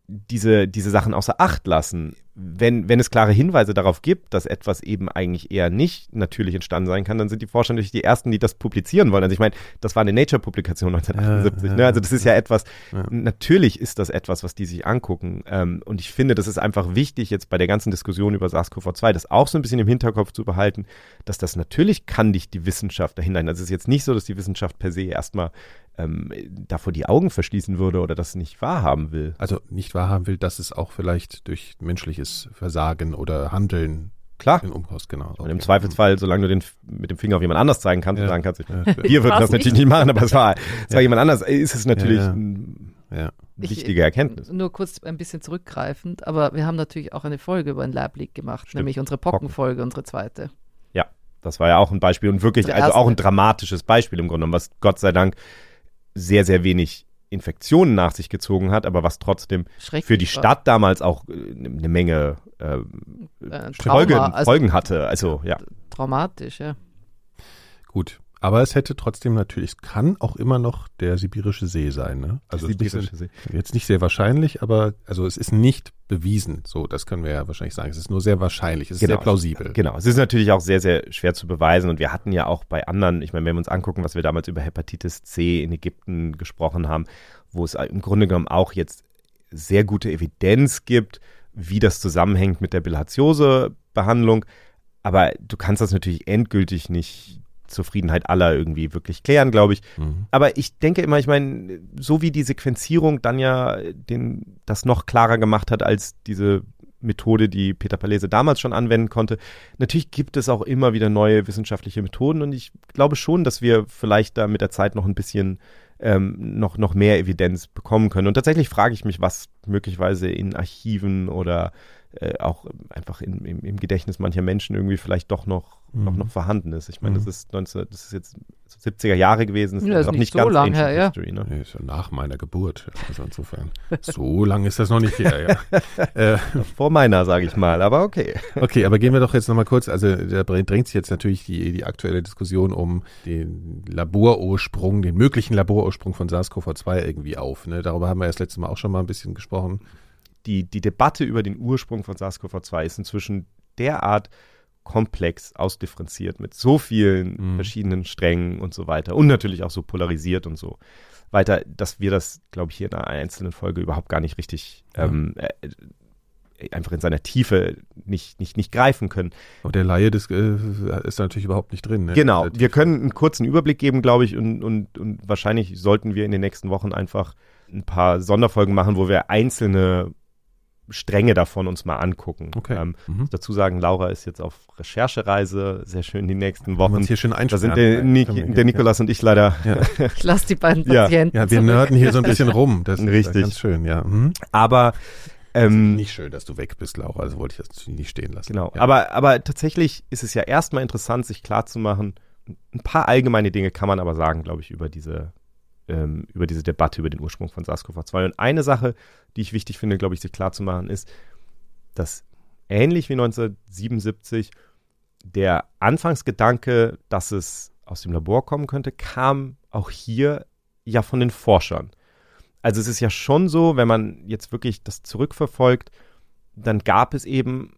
diese, diese Sachen außer Acht lassen. Wenn, wenn es klare Hinweise darauf gibt, dass etwas eben eigentlich eher nicht natürlich entstanden sein kann, dann sind die Forscher natürlich die Ersten, die das publizieren wollen. Also ich meine, das war eine Nature-Publikation 1978. Ja, ne? Also das ist ja etwas, Ja. natürlich ist das etwas, was die sich angucken. Ähm, und ich finde, das ist einfach wichtig, jetzt bei der ganzen Diskussion über SARS-CoV-2, das auch so ein bisschen im Hinterkopf zu behalten, dass das natürlich kann dich die Wissenschaft dahinter. Also es ist jetzt nicht so, dass die Wissenschaft per se erstmal ähm, davor die Augen verschließen würde oder das nicht wahrhaben will. Also nicht wahrhaben will, dass es auch vielleicht durch menschliches Versagen oder Handeln Klar. in Umkost, genau. Und im Zweifelsfall, solange du den mit dem Finger auf jemand anders zeigen kannst Ja. und sagen kannst, Ja. [laughs] wir würden das natürlich nicht machen, aber es war, [laughs] es war Ja. jemand anders, ist es natürlich Ja, ja. eine Ja. Ich- wichtige Erkenntnis. Nur kurz ein bisschen zurückgreifend, aber wir haben natürlich auch eine Folge über den Leiblig gemacht, Stimmt. nämlich unsere Pockenfolge, unsere zweite. Das war ja auch ein Beispiel und wirklich, also auch ein dramatisches Beispiel im Grunde genommen, was Gott sei Dank sehr, sehr wenig Infektionen nach sich gezogen hat, aber was trotzdem für die war. Stadt damals auch äh, eine Menge äh, Äh, Folgen, also Folgen hatte. Also ja, traumatisch, ja. Gut. Aber es hätte trotzdem natürlich, es kann auch immer noch der sibirische See sein, ne? Also es ist nicht Sibirische See. jetzt nicht sehr wahrscheinlich, aber also es ist nicht bewiesen. So, das können wir ja wahrscheinlich sagen. Es ist nur sehr wahrscheinlich, es ist Genau. sehr plausibel. Genau, es ist natürlich auch sehr, sehr schwer zu beweisen und wir hatten ja auch bei anderen, ich meine, wenn wir uns angucken, was wir damals über Hepatitis C in Ägypten gesprochen haben, wo es im Grunde genommen auch jetzt sehr gute Evidenz gibt, wie das zusammenhängt mit der Bilharziose-Behandlung, aber du kannst das natürlich endgültig nicht Zufriedenheit aller irgendwie wirklich klären, glaube ich. Mhm. Aber ich denke immer, ich meine, so wie die Sequenzierung dann ja den, das noch klarer gemacht hat als diese Methode, die Peter Palese damals schon anwenden konnte. Natürlich gibt es auch immer wieder neue wissenschaftliche Methoden und ich glaube schon, dass wir vielleicht da mit der Zeit noch ein bisschen ähm, noch, noch mehr Evidenz bekommen können. Und tatsächlich frage ich mich, was möglicherweise in Archiven oder äh, auch einfach in, im, im Gedächtnis mancher Menschen irgendwie vielleicht doch noch, Mhm. noch, noch vorhanden ist. Ich meine, Mhm. das ist 19, das ist jetzt 70er Jahre gewesen, das Ja, ist ist auch nicht nicht so ganz lang ancient her, ja. History, ne? Nee, ist ja nach meiner Geburt. Also insofern. So lange ist das noch nicht her, ja. [laughs] äh, Vor meiner, sage ich mal, aber okay. Okay, aber gehen wir doch jetzt nochmal kurz, also da drängt sich jetzt natürlich die, die aktuelle Diskussion um den Laborursprung, den möglichen Laborursprung von SARS-CoV-2 irgendwie auf. Ne? Darüber haben wir ja das letzte Mal auch schon mal ein bisschen gesprochen. Die, die Debatte über den Ursprung von SARS-CoV-2 ist inzwischen derart komplex ausdifferenziert mit so vielen Mhm. verschiedenen Strängen und so weiter und natürlich auch so polarisiert und so weiter, dass wir das, glaube ich, hier in einer einzelnen Folge überhaupt gar nicht richtig Ja. ähm, äh, einfach in seiner Tiefe nicht, nicht, nicht greifen können. Und der Laie das, äh, ist da natürlich überhaupt nicht drin. Ne? Genau, wir können einen kurzen Überblick geben, glaube ich, und, und, und wahrscheinlich sollten wir in den nächsten Wochen einfach ein paar Sonderfolgen machen, wo wir einzelne Stränge davon uns mal angucken. Okay. Ähm, Mhm. dazu sagen, Laura ist jetzt auf Recherchereise, sehr schön die nächsten Wochen. uns hier schön Da sind der, Nik Können wir- der Nikolas und ich leider, Ja. [laughs] Ich lasse die beiden Ja. Patienten. Ja, wir zurück. nörden hier so ein bisschen rum. Das ist Richtig. ganz schön, ja. Mhm. aber ähm, Nicht schön, dass du weg bist, Laura. Also wollte ich das nicht stehen lassen. Genau, Ja. aber, aber tatsächlich ist es ja erstmal interessant, sich klarzumachen, ein paar allgemeine Dinge kann man aber sagen, glaube ich, über diese, ähm, über diese Debatte über den Ursprung von SARS-CoV-2. Und eine Sache, die ich wichtig finde, glaube ich, sich klarzumachen, ist, dass ähnlich wie 1977 der Anfangsgedanke, dass es aus dem Labor kommen könnte, kam auch hier ja von den Forschern. Also es ist ja schon so, wenn man jetzt wirklich das zurückverfolgt, dann gab es eben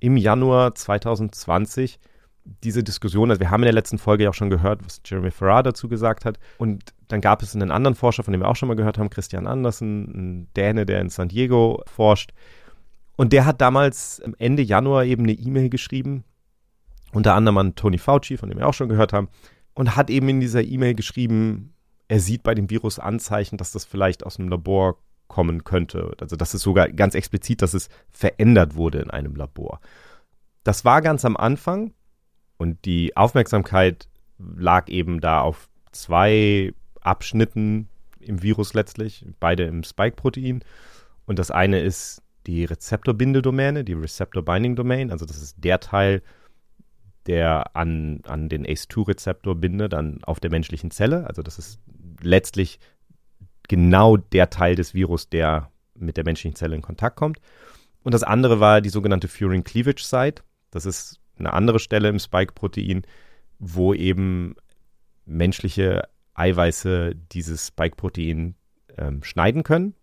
im Januar 2020 diese Diskussion, also wir haben in der letzten Folge ja auch schon gehört, was Jeremy Farrar dazu gesagt hat. Und dann gab es einen anderen Forscher, von dem wir auch schon mal gehört haben, Christian Andersen, ein Däne, der in San Diego forscht. Und der hat damals Ende Januar eben eine E-Mail geschrieben, unter anderem an Tony Fauci, von dem wir auch schon gehört haben, und hat eben in dieser E-Mail geschrieben, er sieht bei dem Virus Anzeichen, dass das vielleicht aus einem Labor kommen könnte. Also das ist sogar ganz explizit, dass es verändert wurde in einem Labor. Das war ganz am Anfang und die Aufmerksamkeit lag eben da auf zwei Abschnitten im Virus letztlich, beide im Spike-Protein. Und das eine ist die Rezeptorbindedomäne, die Receptor Binding Domain, also das ist der Teil, der an, an den ACE2-Rezeptor bindet, dann auf der menschlichen Zelle. Also das ist letztlich genau der Teil des Virus, der mit der menschlichen Zelle in Kontakt kommt. Und das andere war die sogenannte Furin Cleavage Site. Das ist eine andere Stelle im Spike-Protein, wo eben menschliche Eiweiße dieses Spike-Protein ähm, schneiden können.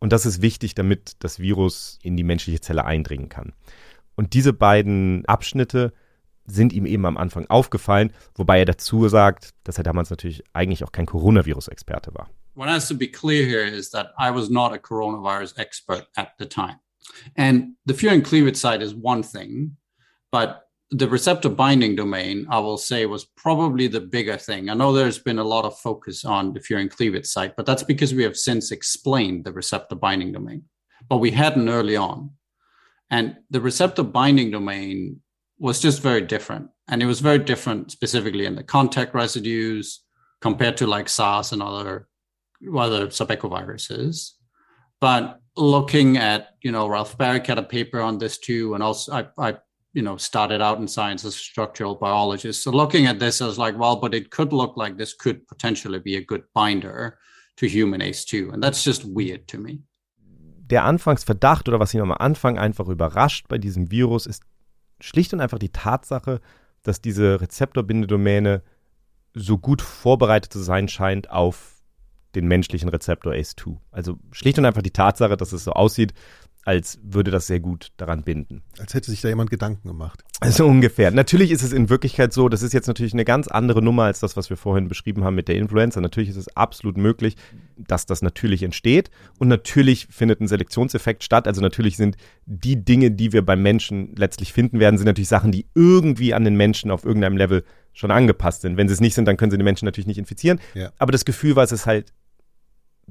Und das ist wichtig, damit das Virus in die menschliche Zelle eindringen kann. Und diese beiden Abschnitte sind ihm eben am Anfang aufgefallen, wobei er dazu sagt, dass er damals natürlich eigentlich auch kein Coronavirus-Experte war. What has to be clear here is that I was not a coronavirus expert at the time. And the furin cleavage site is one thing, but the receptor binding domain, I will say, was probably the bigger thing. I know there's been a lot of focus on the furin cleavage site, but that's because we have since explained the receptor binding domain, but we hadn't early on. And the receptor binding domain was just very different. And it was very different specifically in the contact residues compared to like SARS and other other subecoviruses. But looking at, you know, Ralph Barrick had a paper on this too. And also I, I you know, started out in science as structural biologist. So looking at this, I was like, well, but it could look like this could potentially be a good binder to human ACE2. And that's just weird to me. Der Anfangsverdacht oder was ihn am Anfang einfach überrascht bei diesem Virus ist schlicht und einfach die Tatsache, dass diese Rezeptorbindedomäne so gut vorbereitet zu sein scheint auf den menschlichen Rezeptor ACE2. Also schlicht und einfach die Tatsache, dass es so aussieht, als würde das sehr gut daran binden. Als hätte sich da jemand Gedanken gemacht. Also ungefähr. Natürlich ist es in Wirklichkeit so, das ist jetzt natürlich eine ganz andere Nummer als das, was wir vorhin beschrieben haben mit der Influenza. Natürlich ist es absolut möglich, dass das natürlich entsteht. Und natürlich findet ein Selektionseffekt statt. Also natürlich sind die Dinge, die wir beim Menschen letztlich finden werden, sind natürlich Sachen, die irgendwie an den Menschen auf irgendeinem Level schon angepasst sind. Wenn sie es nicht sind, dann können sie den Menschen natürlich nicht infizieren. Ja. Aber das Gefühl war, es ist halt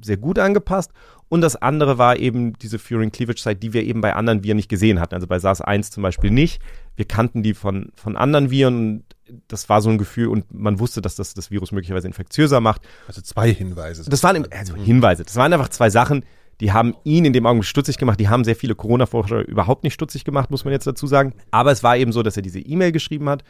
sehr gut angepasst. Und das andere war eben diese Furin Cleavage Site, die wir eben bei anderen Viren nicht gesehen hatten. Also bei SARS-1 zum Beispiel nicht. Wir kannten die von, von anderen Viren und das war so ein Gefühl und man wusste, dass das das Virus möglicherweise infektiöser macht. Also zwei Hinweise. Das waren also Hinweise. Das waren einfach zwei Sachen, die haben ihn in dem Augenblick stutzig gemacht. Die haben sehr viele Corona-Forscher überhaupt nicht stutzig gemacht, muss man jetzt dazu sagen. Aber es war eben so, dass er diese E-Mail geschrieben hat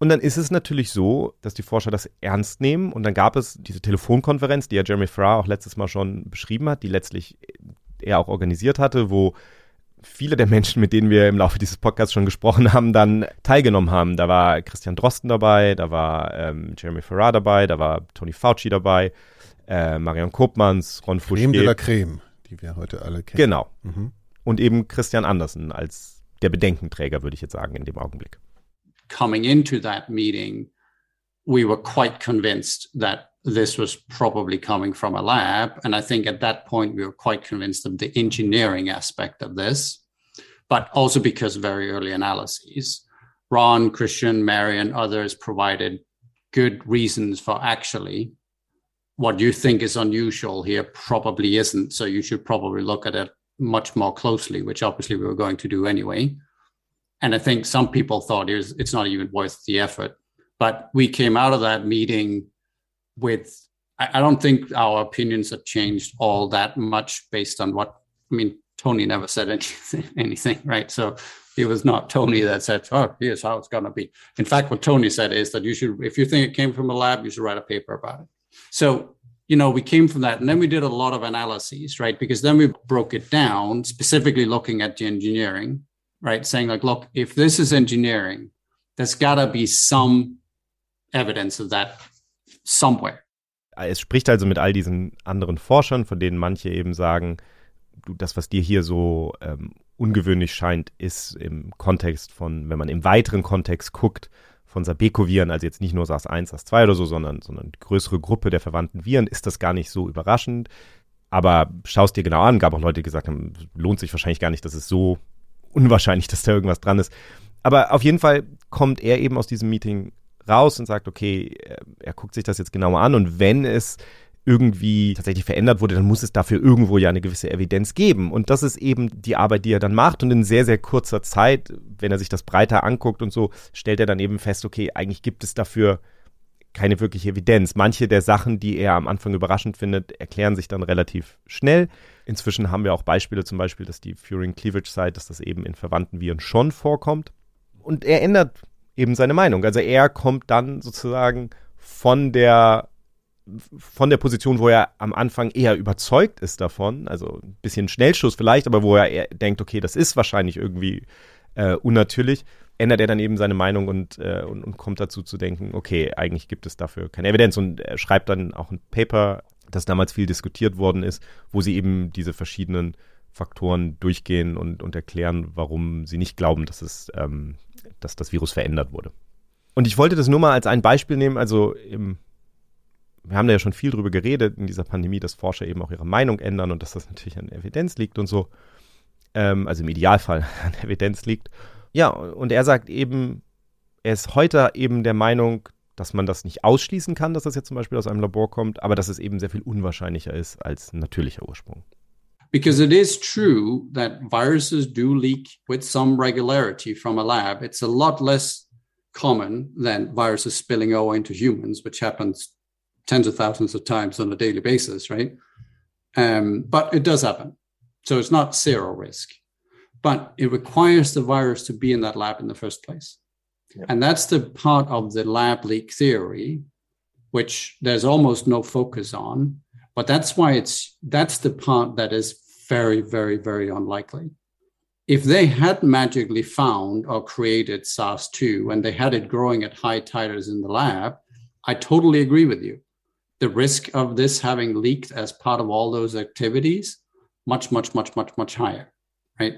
und dann ist es natürlich so, dass die Forscher das ernst nehmen. Und dann gab es diese Telefonkonferenz, die ja Jeremy Farrar auch letztes Mal schon beschrieben hat, die letztlich er auch organisiert hatte, wo viele der Menschen, mit denen wir im Laufe dieses Podcasts schon gesprochen haben, dann teilgenommen haben. Da war Christian Drosten dabei, da war ähm, Jeremy Farrar dabei, da war Tony Fauci dabei, äh, Marion Kopmanns, Ron Fuschke. Creme de la Creme, die wir heute alle kennen. Genau. Mhm. Und eben Christian Andersen als der Bedenkenträger, würde ich jetzt sagen, in dem Augenblick. Coming into that meeting, we were quite convinced that this was probably coming from a lab. And I think at that point, we were quite convinced of the engineering aspect of this, but also because very early analyses. Ron, Christian, Mary, and others provided good reasons for actually what you think is unusual here probably isn't. So you should probably look at it much more closely, which obviously we were going to do anyway. And I think some people thought it was, it's not even worth the effort. But we came out of that meeting with, I, don't think our opinions have changed all that much based on what, I mean, Tony never said anything, [laughs] anything right? So it was not Tony that said, oh, here's how it's going to be. In fact, what Tony said is that you should, if you think it came from a lab, you should write a paper about it. So you know, we came from that. And then we did a lot of analyses, right? Because then we broke it down, specifically looking at the engineering right? Saying like, look, if this is engineering, there's gotta be some evidence of that somewhere. Es spricht also mit all diesen anderen Forschern, von denen manche eben sagen, du, das, was dir hier so ähm, ungewöhnlich scheint, ist im Kontext von, wenn man im weiteren Kontext guckt, von Sabeco-Viren, also jetzt nicht nur SARS-1, SARS-2 oder so, sondern, sondern größere Gruppe der verwandten Viren, ist das gar nicht so überraschend. Aber schaust dir genau an, gab auch Leute, die gesagt haben, lohnt sich wahrscheinlich gar nicht, das ist so unwahrscheinlich, dass da irgendwas dran ist. Aber auf jeden Fall kommt er eben aus diesem Meeting raus und sagt, okay, er, er guckt sich das jetzt genauer an und wenn es irgendwie tatsächlich verändert wurde, dann muss es dafür irgendwo ja eine gewisse Evidenz geben. Und das ist eben die Arbeit, die er dann macht. Und in sehr, sehr kurzer Zeit, wenn er sich das breiter anguckt und so, stellt er dann eben fest, okay, eigentlich gibt es dafür keine wirkliche Evidenz. Manche der Sachen, die er am Anfang überraschend findet, erklären sich dann relativ schnell. Inzwischen haben wir auch Beispiele, zum Beispiel, dass die Furing Cleavage Site, dass das eben in verwandten Viren schon vorkommt. Und er ändert eben seine Meinung. Also er kommt dann sozusagen von der von der Position, wo er am Anfang eher überzeugt ist davon, also ein bisschen Schnellschuss vielleicht, aber wo er denkt, okay, das ist wahrscheinlich irgendwie äh, unnatürlich, ändert er dann eben seine Meinung und, äh, und, und, kommt dazu zu denken, okay, eigentlich gibt es dafür keine Evidenz und er schreibt dann auch ein Paper, das damals viel diskutiert worden ist, wo sie eben diese verschiedenen Faktoren durchgehen und, und erklären, warum sie nicht glauben, dass es, ähm, dass das Virus verändert wurde. Und ich wollte das nur mal als ein Beispiel nehmen, also im wir haben da ja schon viel drüber geredet in dieser Pandemie, dass Forscher eben auch ihre Meinung ändern und dass das natürlich an Evidenz liegt und so. Ähm, also im Idealfall [laughs] an Evidenz liegt. Ja, und er sagt eben, er ist heute eben der Meinung, dass man das nicht ausschließen kann, dass das jetzt zum Beispiel aus einem Labor kommt, aber dass es eben sehr viel unwahrscheinlicher ist als natürlicher Ursprung. Because it is true that viruses do leak with some regularity from a lab. It's a lot less common than viruses spilling over into humans, which happens tens of thousands of times on a daily basis, right? Um, but it does happen. So it's not zero risk, but it requires the virus to be in that lab in the first place. Yeah. And that's the part of the lab leak theory, which there's almost no focus on. But that's why it's that's the part that is very, very, very unlikely. If they had magically found or created SARS-2 and they had it growing at high titers in the lab, I totally agree with you the risk of this having leaked as part of all those activities much much much much much higher right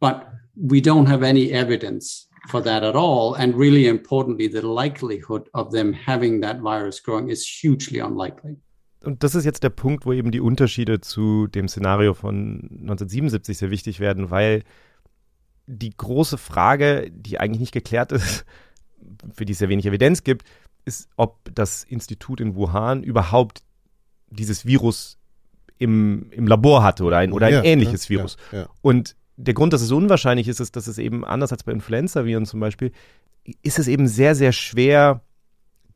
but we don't have any evidence for that at all. And really importantly the likelihood of them having that virus growing is hugely unlikely. Und das ist jetzt der Punkt, wo eben die Unterschiede zu dem Szenario von 1977 sehr wichtig werden, weil die große Frage, die eigentlich nicht geklärt ist, [laughs] für die es sehr wenig Evidenz gibt, ist, ob das Institut in Wuhan überhaupt dieses Virus im, im Labor hatte oder ein, oder ein ja, ähnliches ja, Virus. Ja, Und der Grund, dass es unwahrscheinlich ist, ist, dass es eben anders als bei Influenza-Viren zum Beispiel, ist es eben sehr, sehr schwer,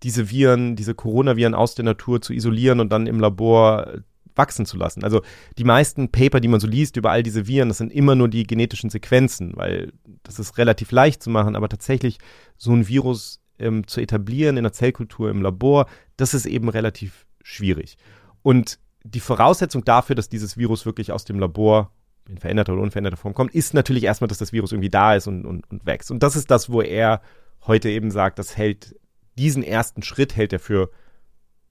diese Viren, diese Coronaviren aus der Natur zu isolieren und dann im Labor wachsen zu lassen. Also die meisten Paper, die man so liest über all diese Viren, das sind immer nur die genetischen Sequenzen, weil das ist relativ leicht zu machen, aber tatsächlich so ein Virus ähm, zu etablieren in der Zellkultur im Labor, das ist eben relativ schwierig. Und die Voraussetzung dafür, dass dieses Virus wirklich aus dem Labor in veränderter oder unveränderter Form kommt, ist natürlich erstmal, dass das Virus irgendwie da ist und, und, und wächst. Und das ist das, wo er heute eben sagt, das hält, diesen ersten Schritt hält er für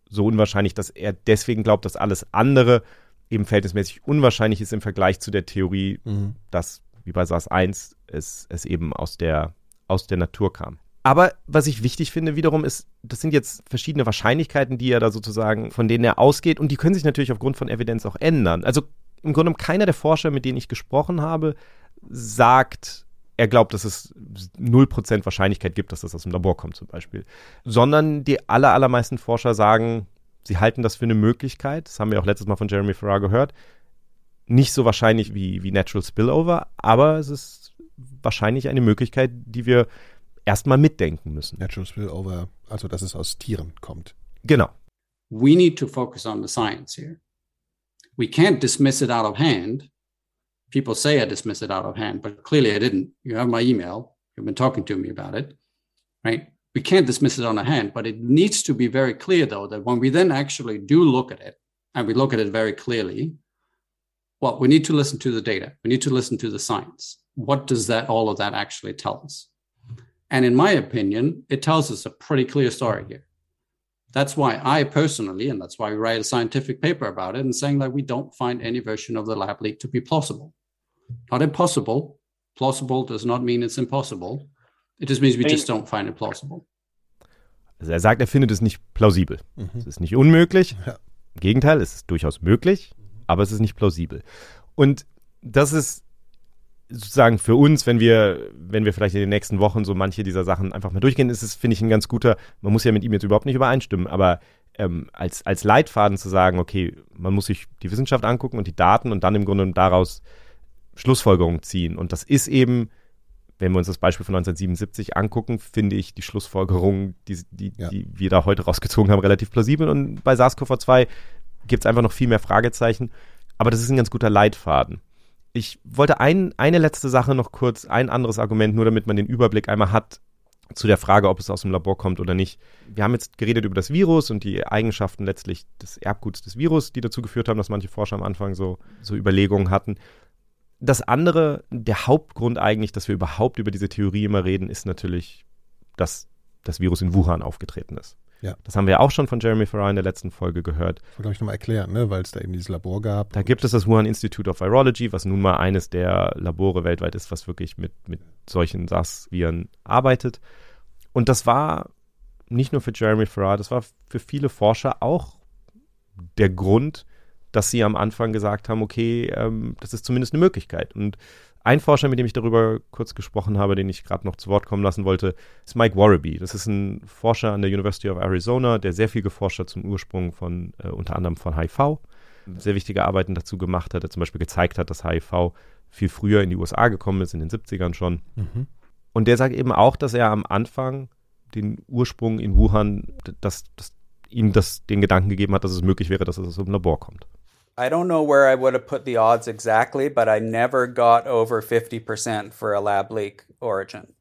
so unwahrscheinlich, dass er deswegen glaubt, dass alles andere eben verhältnismäßig unwahrscheinlich ist im Vergleich zu der Theorie, mhm. dass, wie bei SARS-1, es, es eben aus der, aus der Natur kam. Aber was ich wichtig finde wiederum ist, das sind jetzt verschiedene Wahrscheinlichkeiten, die er da sozusagen, von denen er ausgeht und die können sich natürlich aufgrund von Evidenz auch ändern. Also im Grunde genommen keiner der Forscher, mit denen ich gesprochen habe, sagt, er glaubt, dass es 0% Wahrscheinlichkeit gibt, dass das aus dem Labor kommt zum Beispiel. Sondern die aller, allermeisten Forscher sagen, sie halten das für eine Möglichkeit. Das haben wir auch letztes Mal von Jeremy Farrar gehört. Nicht so wahrscheinlich wie, wie Natural Spillover, aber es ist wahrscheinlich eine Möglichkeit, die wir erstmal mitdenken müssen. Natural spillover, also dass es aus Tieren kommt. Genau. We need to focus on the science here. We can't dismiss it out of hand. People say I dismiss it out of hand, but clearly I didn't. You have my email. You've been talking to me about it, right? We can't dismiss it on a hand, but it needs to be very clear, though, that when we then actually do look at it, and we look at it very clearly, well, we need to listen to the data. We need to listen to the science. What does that all of that actually tell us? And in my opinion, it tells us a pretty clear story here. That's why I personally, and that's why we write a scientific paper about it and saying that we don't find any version of the lab leak to be plausible. Not impossible. Plausible does not mean it's impossible. It just means we just don't find it plausible. Also er sagt, er findet es nicht plausibel. Mhm. Es ist nicht unmöglich. Ja. Im Gegenteil, es ist durchaus möglich, aber es ist nicht plausibel. Und das ist sozusagen für uns, wenn wir, wenn wir vielleicht in den nächsten Wochen so manche dieser Sachen einfach mal durchgehen, ist es, finde ich, ein ganz guter, man muss ja mit ihm jetzt überhaupt nicht übereinstimmen, aber ähm, als, als Leitfaden zu sagen, okay, man muss sich die Wissenschaft angucken und die Daten und dann im Grunde daraus Schlussfolgerungen ziehen. Und das ist eben, wenn wir uns das Beispiel von 1977 angucken, finde ich die Schlussfolgerungen, die, die, Ja. die wir da heute rausgezogen haben, relativ plausibel. Und bei SARS-CoV-2 gibt es einfach noch viel mehr Fragezeichen. Aber das ist ein ganz guter Leitfaden. Ich wollte ein, eine letzte Sache noch kurz, ein anderes Argument, nur damit man den Überblick einmal hat zu der Frage, ob es aus dem Labor kommt oder nicht. Wir haben jetzt geredet über das Virus und die Eigenschaften letztlich des Erbguts des Virus, die dazu geführt haben, dass manche Forscher am Anfang so, so Überlegungen hatten. Das andere, der Hauptgrund eigentlich, dass wir überhaupt über diese Theorie immer reden, ist natürlich, dass das Virus in Wuhan aufgetreten ist. Ja. Das haben wir auch schon von Jeremy Farrar in der letzten Folge gehört. Das wollte glaube ich nochmal erklären, ne? weil es da eben dieses Labor gab. Da gibt es das Wuhan Institute of Virology, was nun mal eines der Labore weltweit ist, was wirklich mit, mit solchen SARS-Viren arbeitet. Und das war nicht nur für Jeremy Farrar, das war für viele Forscher auch der Grund, dass sie am Anfang gesagt haben, okay, ähm, das ist zumindest eine Möglichkeit. Und ein Forscher, mit dem ich darüber kurz gesprochen habe, den ich gerade noch zu Wort kommen lassen wollte, ist Mike Warraby. Das ist ein Forscher an der University of Arizona, der sehr viel geforscht hat zum Ursprung von äh, unter anderem von HIV. Sehr wichtige Arbeiten dazu gemacht hat, der zum Beispiel gezeigt hat, dass HIV viel früher in die USA gekommen ist, in den 70ern schon. Mhm. Und der sagt eben auch, dass er am Anfang den Ursprung in Wuhan, dass, dass ihm das den Gedanken gegeben hat, dass es möglich wäre, dass es aus dem Labor kommt. I don't know where I would have put the odds exactly, but I never got over 50% for a lab leak origin.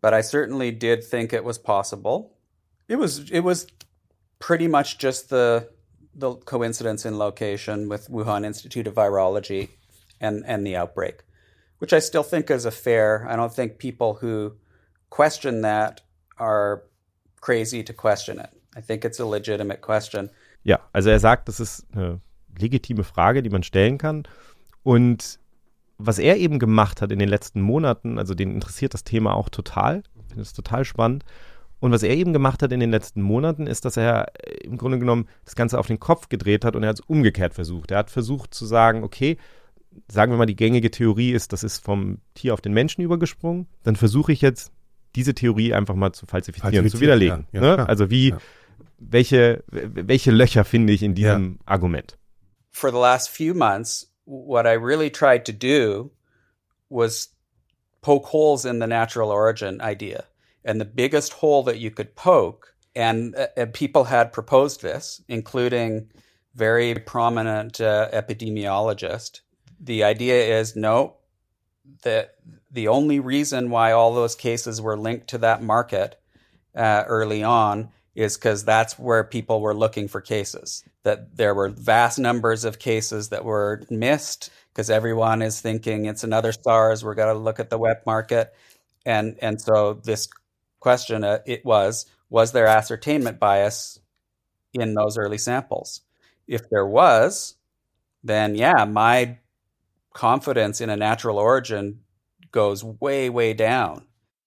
But I certainly did think it was possible. It was it was pretty much just the the coincidence in location with Wuhan Institute of Virology and and the outbreak, which I still think is a fair. I don't think people who question that are crazy to question it. I think it's a legitimate question. Ja, also er sagt, das ist eine legitime Frage, die man stellen kann. Und was er eben gemacht hat in den letzten Monaten, also den interessiert das Thema auch total, ich finde es total spannend. Und was er eben gemacht hat in den letzten Monaten, ist, dass er äh, im Grunde genommen das Ganze auf den Kopf gedreht hat und er hat es umgekehrt versucht. Er hat versucht zu sagen, okay, sagen wir mal, die gängige Theorie ist, das ist vom Tier auf den Menschen übergesprungen. Dann versuche ich jetzt, diese Theorie einfach mal zu falsifizieren, zu widerlegen. ja, ja, ne? Also wie, Ja. welche, welche Löcher finde ich in diesem Argument? For the last few months, what I really tried to do was poke holes in the natural origin idea. And the biggest hole that you could poke, and, uh, and people had proposed this, including very prominent uh, epidemiologist. The idea is no, that the only reason why all those cases were linked to that market uh, early on is because that's where people were looking for cases. That there were vast numbers of cases that were missed because everyone is thinking it's another SARS. We're going to look at the wet market, and and so this question uh, it was was there ascertainment bias in those early samples? If there was, then yeah, my confidence in a natural origin goes way way down.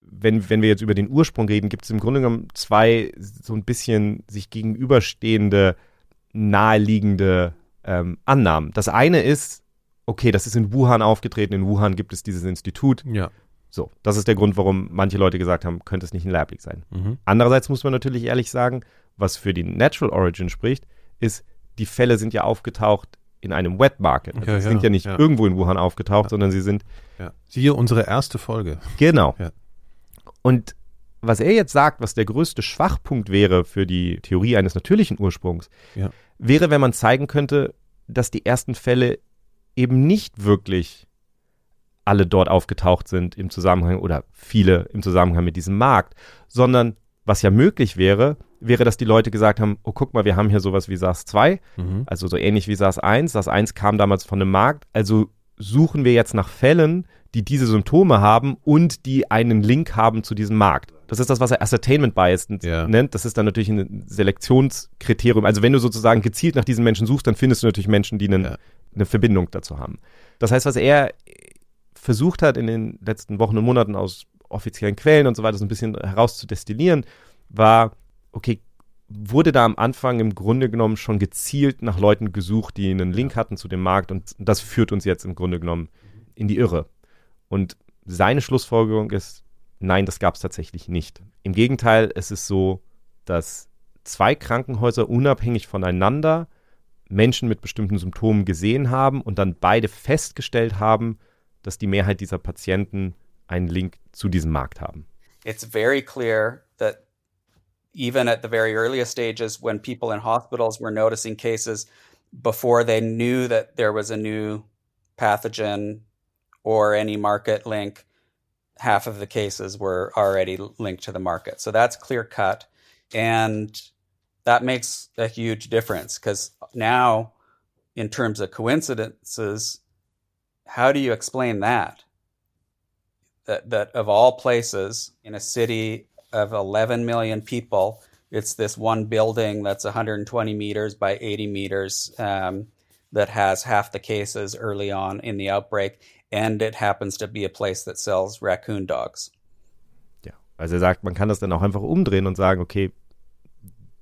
Wenn, wenn wir jetzt über den Ursprung reden, gibt es im Grunde genommen zwei so ein bisschen sich gegenüberstehende, naheliegende ähm, Annahmen. Das eine ist, okay, das ist in Wuhan aufgetreten, in Wuhan gibt es dieses Institut. Ja. So, das ist der Grund, warum manche Leute gesagt haben, könnte es nicht ein Lab Leak sein. Mhm. Andererseits muss man natürlich ehrlich sagen, was für die Natural Origin spricht, ist, die Fälle sind ja aufgetaucht in einem Wet Market. Also Ja, sie ja, sind ja nicht ja. irgendwo in Wuhan aufgetaucht, Ja. sondern sie sind ja. Siehe unsere erste Folge. Genau. Und was er jetzt sagt, was der größte Schwachpunkt wäre für die Theorie eines natürlichen Ursprungs, Ja. wäre, wenn man zeigen könnte, dass die ersten Fälle eben nicht wirklich alle dort aufgetaucht sind im Zusammenhang oder viele im Zusammenhang mit diesem Markt, sondern was ja möglich wäre, wäre, dass die Leute gesagt haben, oh guck mal, wir haben hier sowas wie SARS-2, Mhm. also so ähnlich wie SARS-1. SARS-1 kam damals von einem Markt, also suchen wir jetzt nach Fällen, die diese Symptome haben und die einen Link haben zu diesem Markt. Das ist das, was er Ascertainment Bias Ja. nennt. Das ist dann natürlich ein Selektionskriterium. Also wenn du sozusagen gezielt nach diesen Menschen suchst, dann findest du natürlich Menschen, die einen, Ja. eine Verbindung dazu haben. Das heißt, was er versucht hat in den letzten Wochen und Monaten aus offiziellen Quellen und so weiter so ein bisschen herauszudestillieren, war, okay, wurde da am Anfang im Grunde genommen schon gezielt nach Leuten gesucht, die einen Link hatten zu dem Markt und das führt uns jetzt im Grunde genommen in die Irre. Und seine Schlussfolgerung ist, nein, das gab es tatsächlich nicht. Im Gegenteil, es ist so, dass zwei Krankenhäuser unabhängig voneinander Menschen mit bestimmten Symptomen gesehen haben und dann beide festgestellt haben, dass die Mehrheit dieser Patienten einen Link zu diesem Markt haben. it's very clear that even at the very earliest stages when people in hospitals were noticing cases before they knew that there was a new pathogen or any market link half of the cases were already linked to the market. So that's clear cut. And that makes a huge difference because now in terms of coincidences how do you explain that? That that of all places in a city of 11 million people, it's this one building that's 120 meters by 80 meters um, that has half the cases early on in the outbreak, and it happens to be a place that sells raccoon dogs. Ja, also er sagt, man kann das dann auch einfach umdrehen und sagen, okay,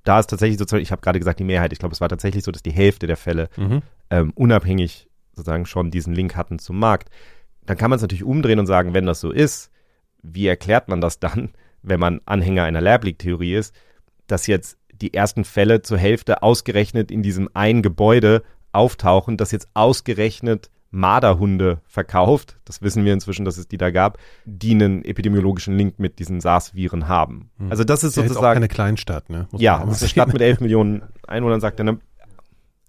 da ist tatsächlich sozusagen, ich habe gerade gesagt, die Mehrheit, ich glaube, es war tatsächlich so, dass die Hälfte der Fälle Mhm. ähm, unabhängig sozusagen schon diesen Link hatten zum Markt. Dann kann man es natürlich umdrehen und sagen, wenn das so ist, wie erklärt man das dann, wenn man Anhänger einer Lab-Leak-Theorie ist, dass jetzt die ersten Fälle zur Hälfte ausgerechnet in diesem einen Gebäude auftauchen, das jetzt ausgerechnet Marderhunde verkauft, das wissen wir inzwischen, dass es die da gab, die einen epidemiologischen Link mit diesen SARS-Viren haben. Also das ist Ist ja jetzt auch sozusagen keine Kleinstadt, ne? Muss ja, das ist eine. Stadt mit 11 Millionen Einwohnern, sagt er.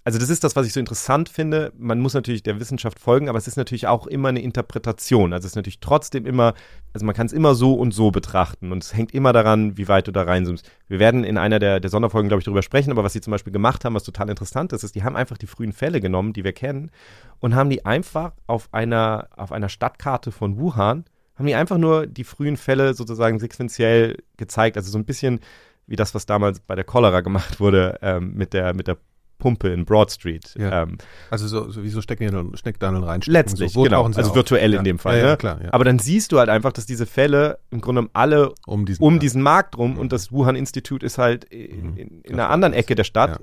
Also das ist das, was ich so interessant finde. Man muss natürlich der Wissenschaft folgen, aber es ist natürlich auch immer eine Interpretation. Also es ist natürlich trotzdem immer, also man kann es immer so und so betrachten und es hängt immer daran, wie weit du da reinzoomst. Wir werden in einer der, der Sonderfolgen, glaube ich, darüber sprechen, aber was sie zum Beispiel gemacht haben, was total interessant ist, ist, die haben einfach die frühen Fälle genommen, die wir kennen, und haben die einfach auf einer, auf einer Stadtkarte von Wuhan, haben die einfach nur die frühen Fälle sozusagen sequenziell gezeigt. Also so ein bisschen wie das, was damals bei der Cholera gemacht wurde ähm, mit, der, mit der Pumpe in Broad Street. Ja. Ähm, Also so, so wie so Stecknadeln, Stecknadeln reinstecken. letztlich, so, genau. Also auf? virtuell ja. in dem Fall. Ja, ja, ne? klar. Aber dann siehst du halt einfach, dass diese Fälle im Grunde alle um diesen, um diesen Markt rum und das Wuhan-Institut ist halt in, Mhm. in, in einer anderen Ecke der Stadt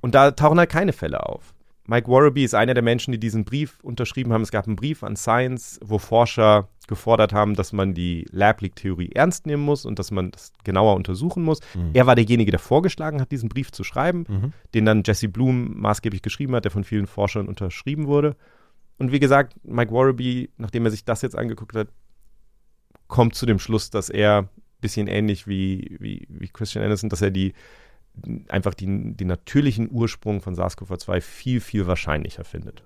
und da tauchen halt keine Fälle auf. Mike Warraby ist einer der Menschen, die diesen Brief unterschrieben haben. Es gab einen Brief an Science, wo Forscher gefordert haben, dass man die Lab-Leak-Theorie ernst nehmen muss und dass man das genauer untersuchen muss. Mhm. Er war derjenige, der vorgeschlagen hat, diesen Brief zu schreiben, Mhm. den dann Jesse Bloom maßgeblich geschrieben hat, der von vielen Forschern unterschrieben wurde. Und wie gesagt, Mike Warraby, nachdem er sich das jetzt angeguckt hat, kommt zu dem Schluss, dass er ein bisschen ähnlich wie, wie, wie Christian Anderson, dass er die einfach die, den natürlichen Ursprung von SARS-CoV-2 viel, viel wahrscheinlicher findet.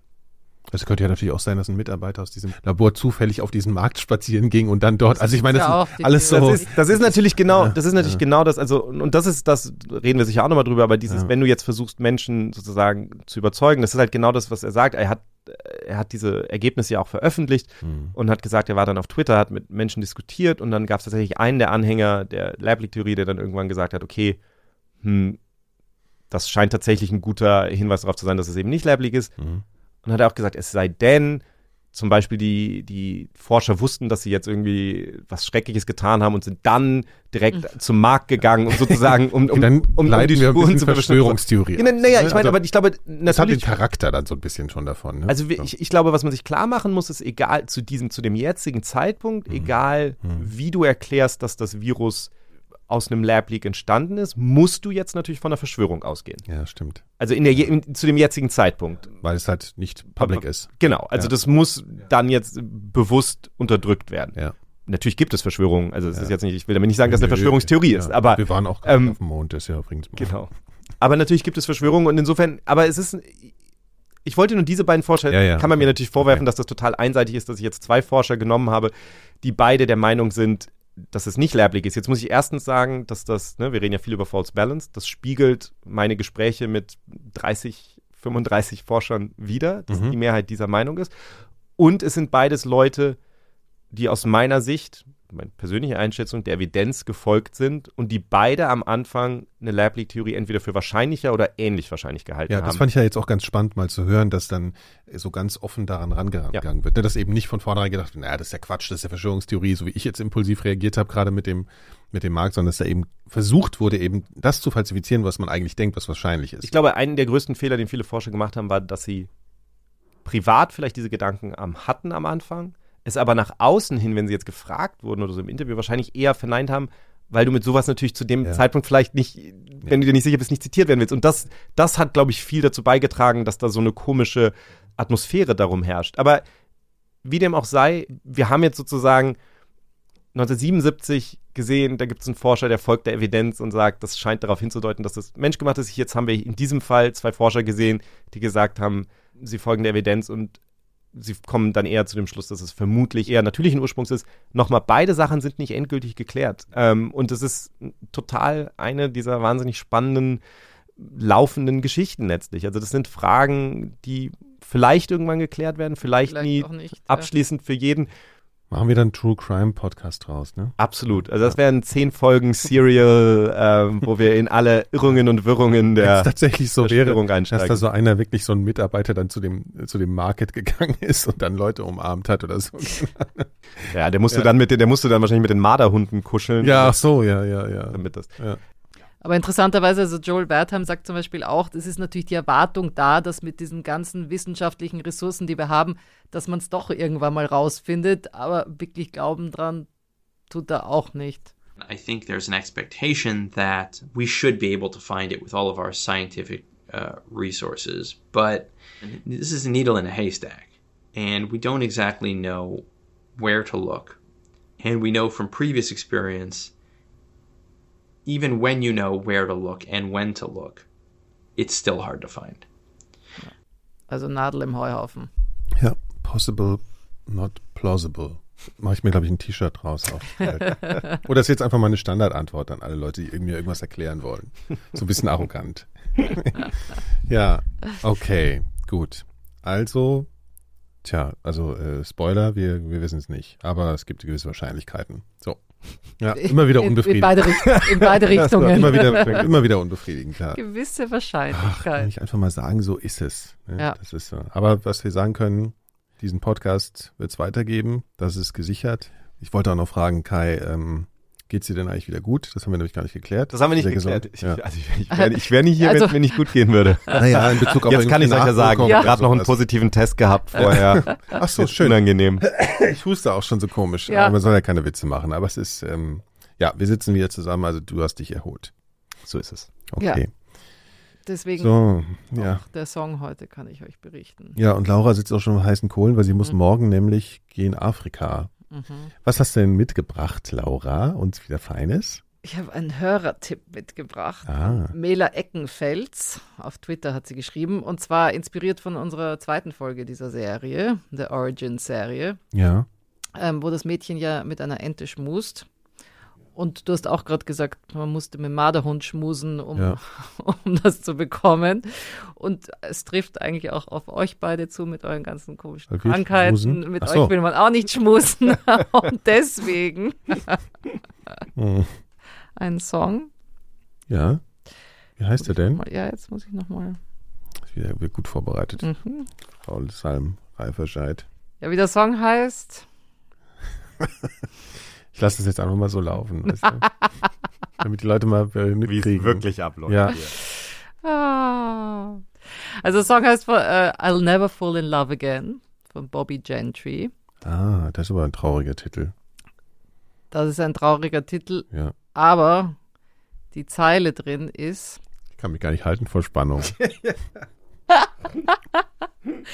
Es könnte ja natürlich auch sein, dass ein Mitarbeiter aus diesem Labor zufällig auf diesen Markt spazieren ging und dann dort, also ich meine, das ja die alles so. Das ist, das ist natürlich genau, Ja, das ist natürlich ja. genau das, also, und das ist das, reden wir sicher auch nochmal drüber, aber dieses, Ja. wenn du jetzt versuchst, Menschen sozusagen zu überzeugen, das ist halt genau das, was er sagt. Er hat, er hat diese Ergebnisse ja auch veröffentlicht Hm. und hat gesagt, er war dann auf Twitter, hat mit Menschen diskutiert und dann gab es tatsächlich einen der Anhänger der Lab-Leak-Theorie, der dann irgendwann gesagt hat, okay, hm, das scheint tatsächlich ein guter Hinweis darauf zu sein, dass es eben nicht Lab-Leak ist. Mhm. Und hat er auch gesagt, es sei denn, zum Beispiel die, die Forscher wussten, dass sie jetzt irgendwie was Schreckliches getan haben und sind dann direkt zum Markt gegangen, um sozusagen, um, [laughs] um, dann um, um leiten die wir ein Spuren zu. Verschwörungstheorie. Ja, Naja, ich aus, meine, ne? aber ich glaube, das hat den natürlich Charakter dann so ein bisschen schon davon. Ne? also ich, ich glaube, was man sich klar machen muss, ist egal zu diesem, zu dem jetzigen Zeitpunkt, egal wie du erklärst, dass das Virus aus einem Lab-Leak entstanden ist, musst du jetzt natürlich von einer Verschwörung ausgehen. ja, stimmt. Also in der, je- in, zu dem jetzigen Zeitpunkt. Weil es halt nicht public ist. Genau, also Ja. das muss dann jetzt bewusst unterdrückt werden. Ja. Natürlich gibt es Verschwörungen, also es Ja. ist jetzt nicht, ich will damit nicht sagen, dass es eine Verschwörungstheorie ja, ist, aber Wir waren auch ähm, auf dem Mond, das ist ja übrigens. Genau. Aber natürlich gibt es Verschwörungen und insofern, aber es ist, ich wollte nur diese beiden Forscher, Ja, kann man mir natürlich vorwerfen, dass das total einseitig ist, dass ich jetzt zwei Forscher genommen habe, die beide der Meinung sind, dass es nicht lerblich ist. Jetzt muss ich erstens sagen, dass das, ne, wir reden ja viel über False Balance, das spiegelt meine Gespräche mit 30, 35 Forschern wider, dass Mhm. die Mehrheit dieser Meinung ist. Und es sind beides Leute, die aus meiner Sicht, meine persönliche Einschätzung, der Evidenz gefolgt sind und die beide am Anfang eine Lab Leak Theorie entweder für wahrscheinlicher oder ähnlich wahrscheinlich gehalten Ja, haben. das fand ich ja jetzt auch ganz spannend mal zu hören, dass dann so ganz offen daran rangegangen Ja. wird. Ne, Dass eben nicht von vornherein gedacht wird, naja, das ist ja Quatsch, das ist ja Verschwörungstheorie, so wie ich jetzt impulsiv reagiert habe, gerade mit dem, mit dem Markt, sondern dass da eben versucht wurde, eben das zu falsifizieren, was man eigentlich denkt, was wahrscheinlich ist. Ich glaube, einen der größten Fehler, den viele Forscher gemacht haben, war, dass sie privat vielleicht diese Gedanken am hatten am Anfang, es aber nach außen hin, wenn sie jetzt gefragt wurden oder so im Interview, wahrscheinlich eher verneint haben, weil du mit sowas natürlich zu dem Ja. Zeitpunkt vielleicht nicht, wenn du dir nicht sicher bist, nicht zitiert werden willst. Und das, das hat, glaube ich, viel dazu beigetragen, dass da so eine komische Atmosphäre darum herrscht. Aber wie dem auch sei, wir haben jetzt sozusagen 1977 gesehen, da gibt es einen Forscher, der folgt der Evidenz und sagt, das scheint darauf hinzudeuten, dass das menschgemacht ist. Jetzt haben wir in diesem Fall zwei Forscher gesehen, die gesagt haben, sie folgen der Evidenz und sie kommen dann eher zu dem Schluss, dass es vermutlich eher natürlichen Ursprungs ist. Nochmal, beide Sachen sind nicht endgültig geklärt. Ähm, und es ist total eine dieser wahnsinnig spannenden, laufenden Geschichten letztlich. Also das sind Fragen, die vielleicht irgendwann geklärt werden, vielleicht, Vielleicht nie nicht, ja. abschließend für jeden. Machen wir dann True Crime Podcast draus, ne? Absolut. Also das wären zehn Folgen Serial, [laughs] ähm, wo wir in alle Irrungen und Wirrungen der tatsächlich so wäre, Verschwörung dass einsteigen. da so einer wirklich so ein Mitarbeiter dann zu dem, zu dem Market gegangen [laughs] ist und dann Leute umarmt hat oder so. ja, der musste Ja. dann mit der musste dann wahrscheinlich mit den Marderhunden kuscheln. ja, ach so, ja, ja, ja. Damit das. ja. Aber interessanterweise, also Joel Wertheim sagt zum Beispiel auch, es ist natürlich die Erwartung da, dass mit diesen ganzen wissenschaftlichen Ressourcen, die wir haben, dass man es doch irgendwann mal rausfindet. Aber wirklich glauben dran tut er auch nicht. I think there's an expectation that we should be able to find it with all of our scientific uh, resources. But this is a needle in a haystack, and we don't exactly know where to look. And we know from previous experience, even when you know where to look and when to look, it's still hard to find. Also Nadel im Heuhaufen. Ja, possible, not plausible. Mache ich mir, glaube ich, ein T-Shirt draus. Auf. [laughs] Oder ist jetzt einfach mal eine Standardantwort an alle Leute, die mir irgendwas erklären wollen. So ein bisschen arrogant. [laughs] ja, okay, gut. Also, tja, also äh, Spoiler, wir, wir wissen es nicht. Aber es gibt gewisse Wahrscheinlichkeiten. So. Ja, immer wieder In, in, unbefriedigend. beide, Richt- in beide [laughs] Richtungen. immer wieder, immer wieder unbefriedigend, klar. Gewisse Ach, kann Wahrscheinlichkeit. ich einfach mal sagen, so ist es. Ne? Ja. Das ist so. Aber was wir sagen können, diesen Podcast wird es weitergeben. Das ist gesichert. Ich wollte auch noch fragen, Kai, ähm, geht's dir denn eigentlich wieder gut? Das haben wir nämlich gar nicht geklärt. Das haben wir nicht Sehr geklärt. gesund. Ich, Ja. also ich, ich wäre [laughs] ich wär nicht hier, Also- wenn es mir nicht gut gehen würde. [laughs] Naja, in Bezug auf Jetzt kann ich euch ja sagen, ich Ja. habe gerade noch einen sowas. positiven Test gehabt vorher. [laughs] Ach so, schön. unangenehm. Ich huste auch schon so komisch. Ja. Aber man soll ja keine Witze machen. Aber es ist, ähm, ja, wir sitzen wieder zusammen. Also du hast dich erholt. So ist es. Okay. Deswegen So, ja. auch der Song heute kann ich euch berichten. Ja, und Laura sitzt auch schon auf heißen Kohlen, weil sie muss Mhm. morgen nämlich gehen Afrika. Mhm. Was hast du denn mitgebracht, Laura? Uns wieder Feines? Ich habe einen Hörertipp mitgebracht. Ah. Mela Eckenfels, auf Twitter hat sie geschrieben, und zwar inspiriert von unserer zweiten Folge dieser Serie, der Origin-Serie, Ja. ähm, wo das Mädchen ja mit einer Ente schmust. Und du hast auch gerade gesagt, man musste mit dem Marderhund schmusen, um, Ja. [laughs] um das zu bekommen. Und es trifft eigentlich auch auf euch beide zu mit euren ganzen komischen wir Krankheiten. schmusen? Mit so. euch will man auch nicht schmusen. [laughs] [laughs] Und deswegen Hm. ein Song. Ja. Wie heißt er denn? Ja, jetzt muss ich nochmal. Wieder wird gut vorbereitet. Mhm. Paul Salm, Reiferscheid. Ja, wie der Song heißt. Ich lasse das jetzt einfach mal so laufen. Weißt du? [laughs] Damit die Leute mal Wie mitkriegen. es wirklich abläuft. Ja. hier. Ah. Also der Song heißt äh, I'll Never Fall in Love Again von Bobby Gentry. Ah, das ist aber ein trauriger Titel. Das ist ein trauriger Titel, Ja. aber die Zeile drin ist Ich kann mich gar nicht halten vor Spannung. [laughs] [laughs]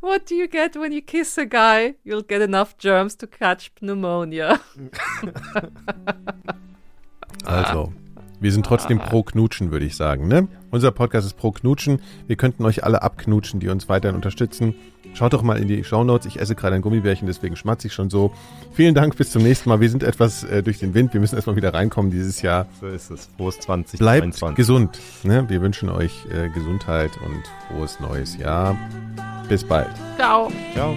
What do you get when you kiss a guy? You'll get enough germs to catch pneumonia. [laughs] Also, wir sind trotzdem pro Knutschen, würde ich sagen. Ne? Unser Podcast ist pro Knutschen. Wir könnten euch alle abknutschen, die uns weiterhin unterstützen. Schaut doch mal in die Shownotes. Ich esse gerade ein Gummibärchen, deswegen schmatze ich schon so. Vielen Dank, bis zum nächsten Mal. Wir sind etwas äh, durch den Wind. Wir müssen erstmal wieder reinkommen dieses Jahr. So ist es. Frohes 20. Bleibt gesund. Ne? Wir wünschen euch äh, Gesundheit und frohes neues Jahr. Bis bald. Ciao. Ciao.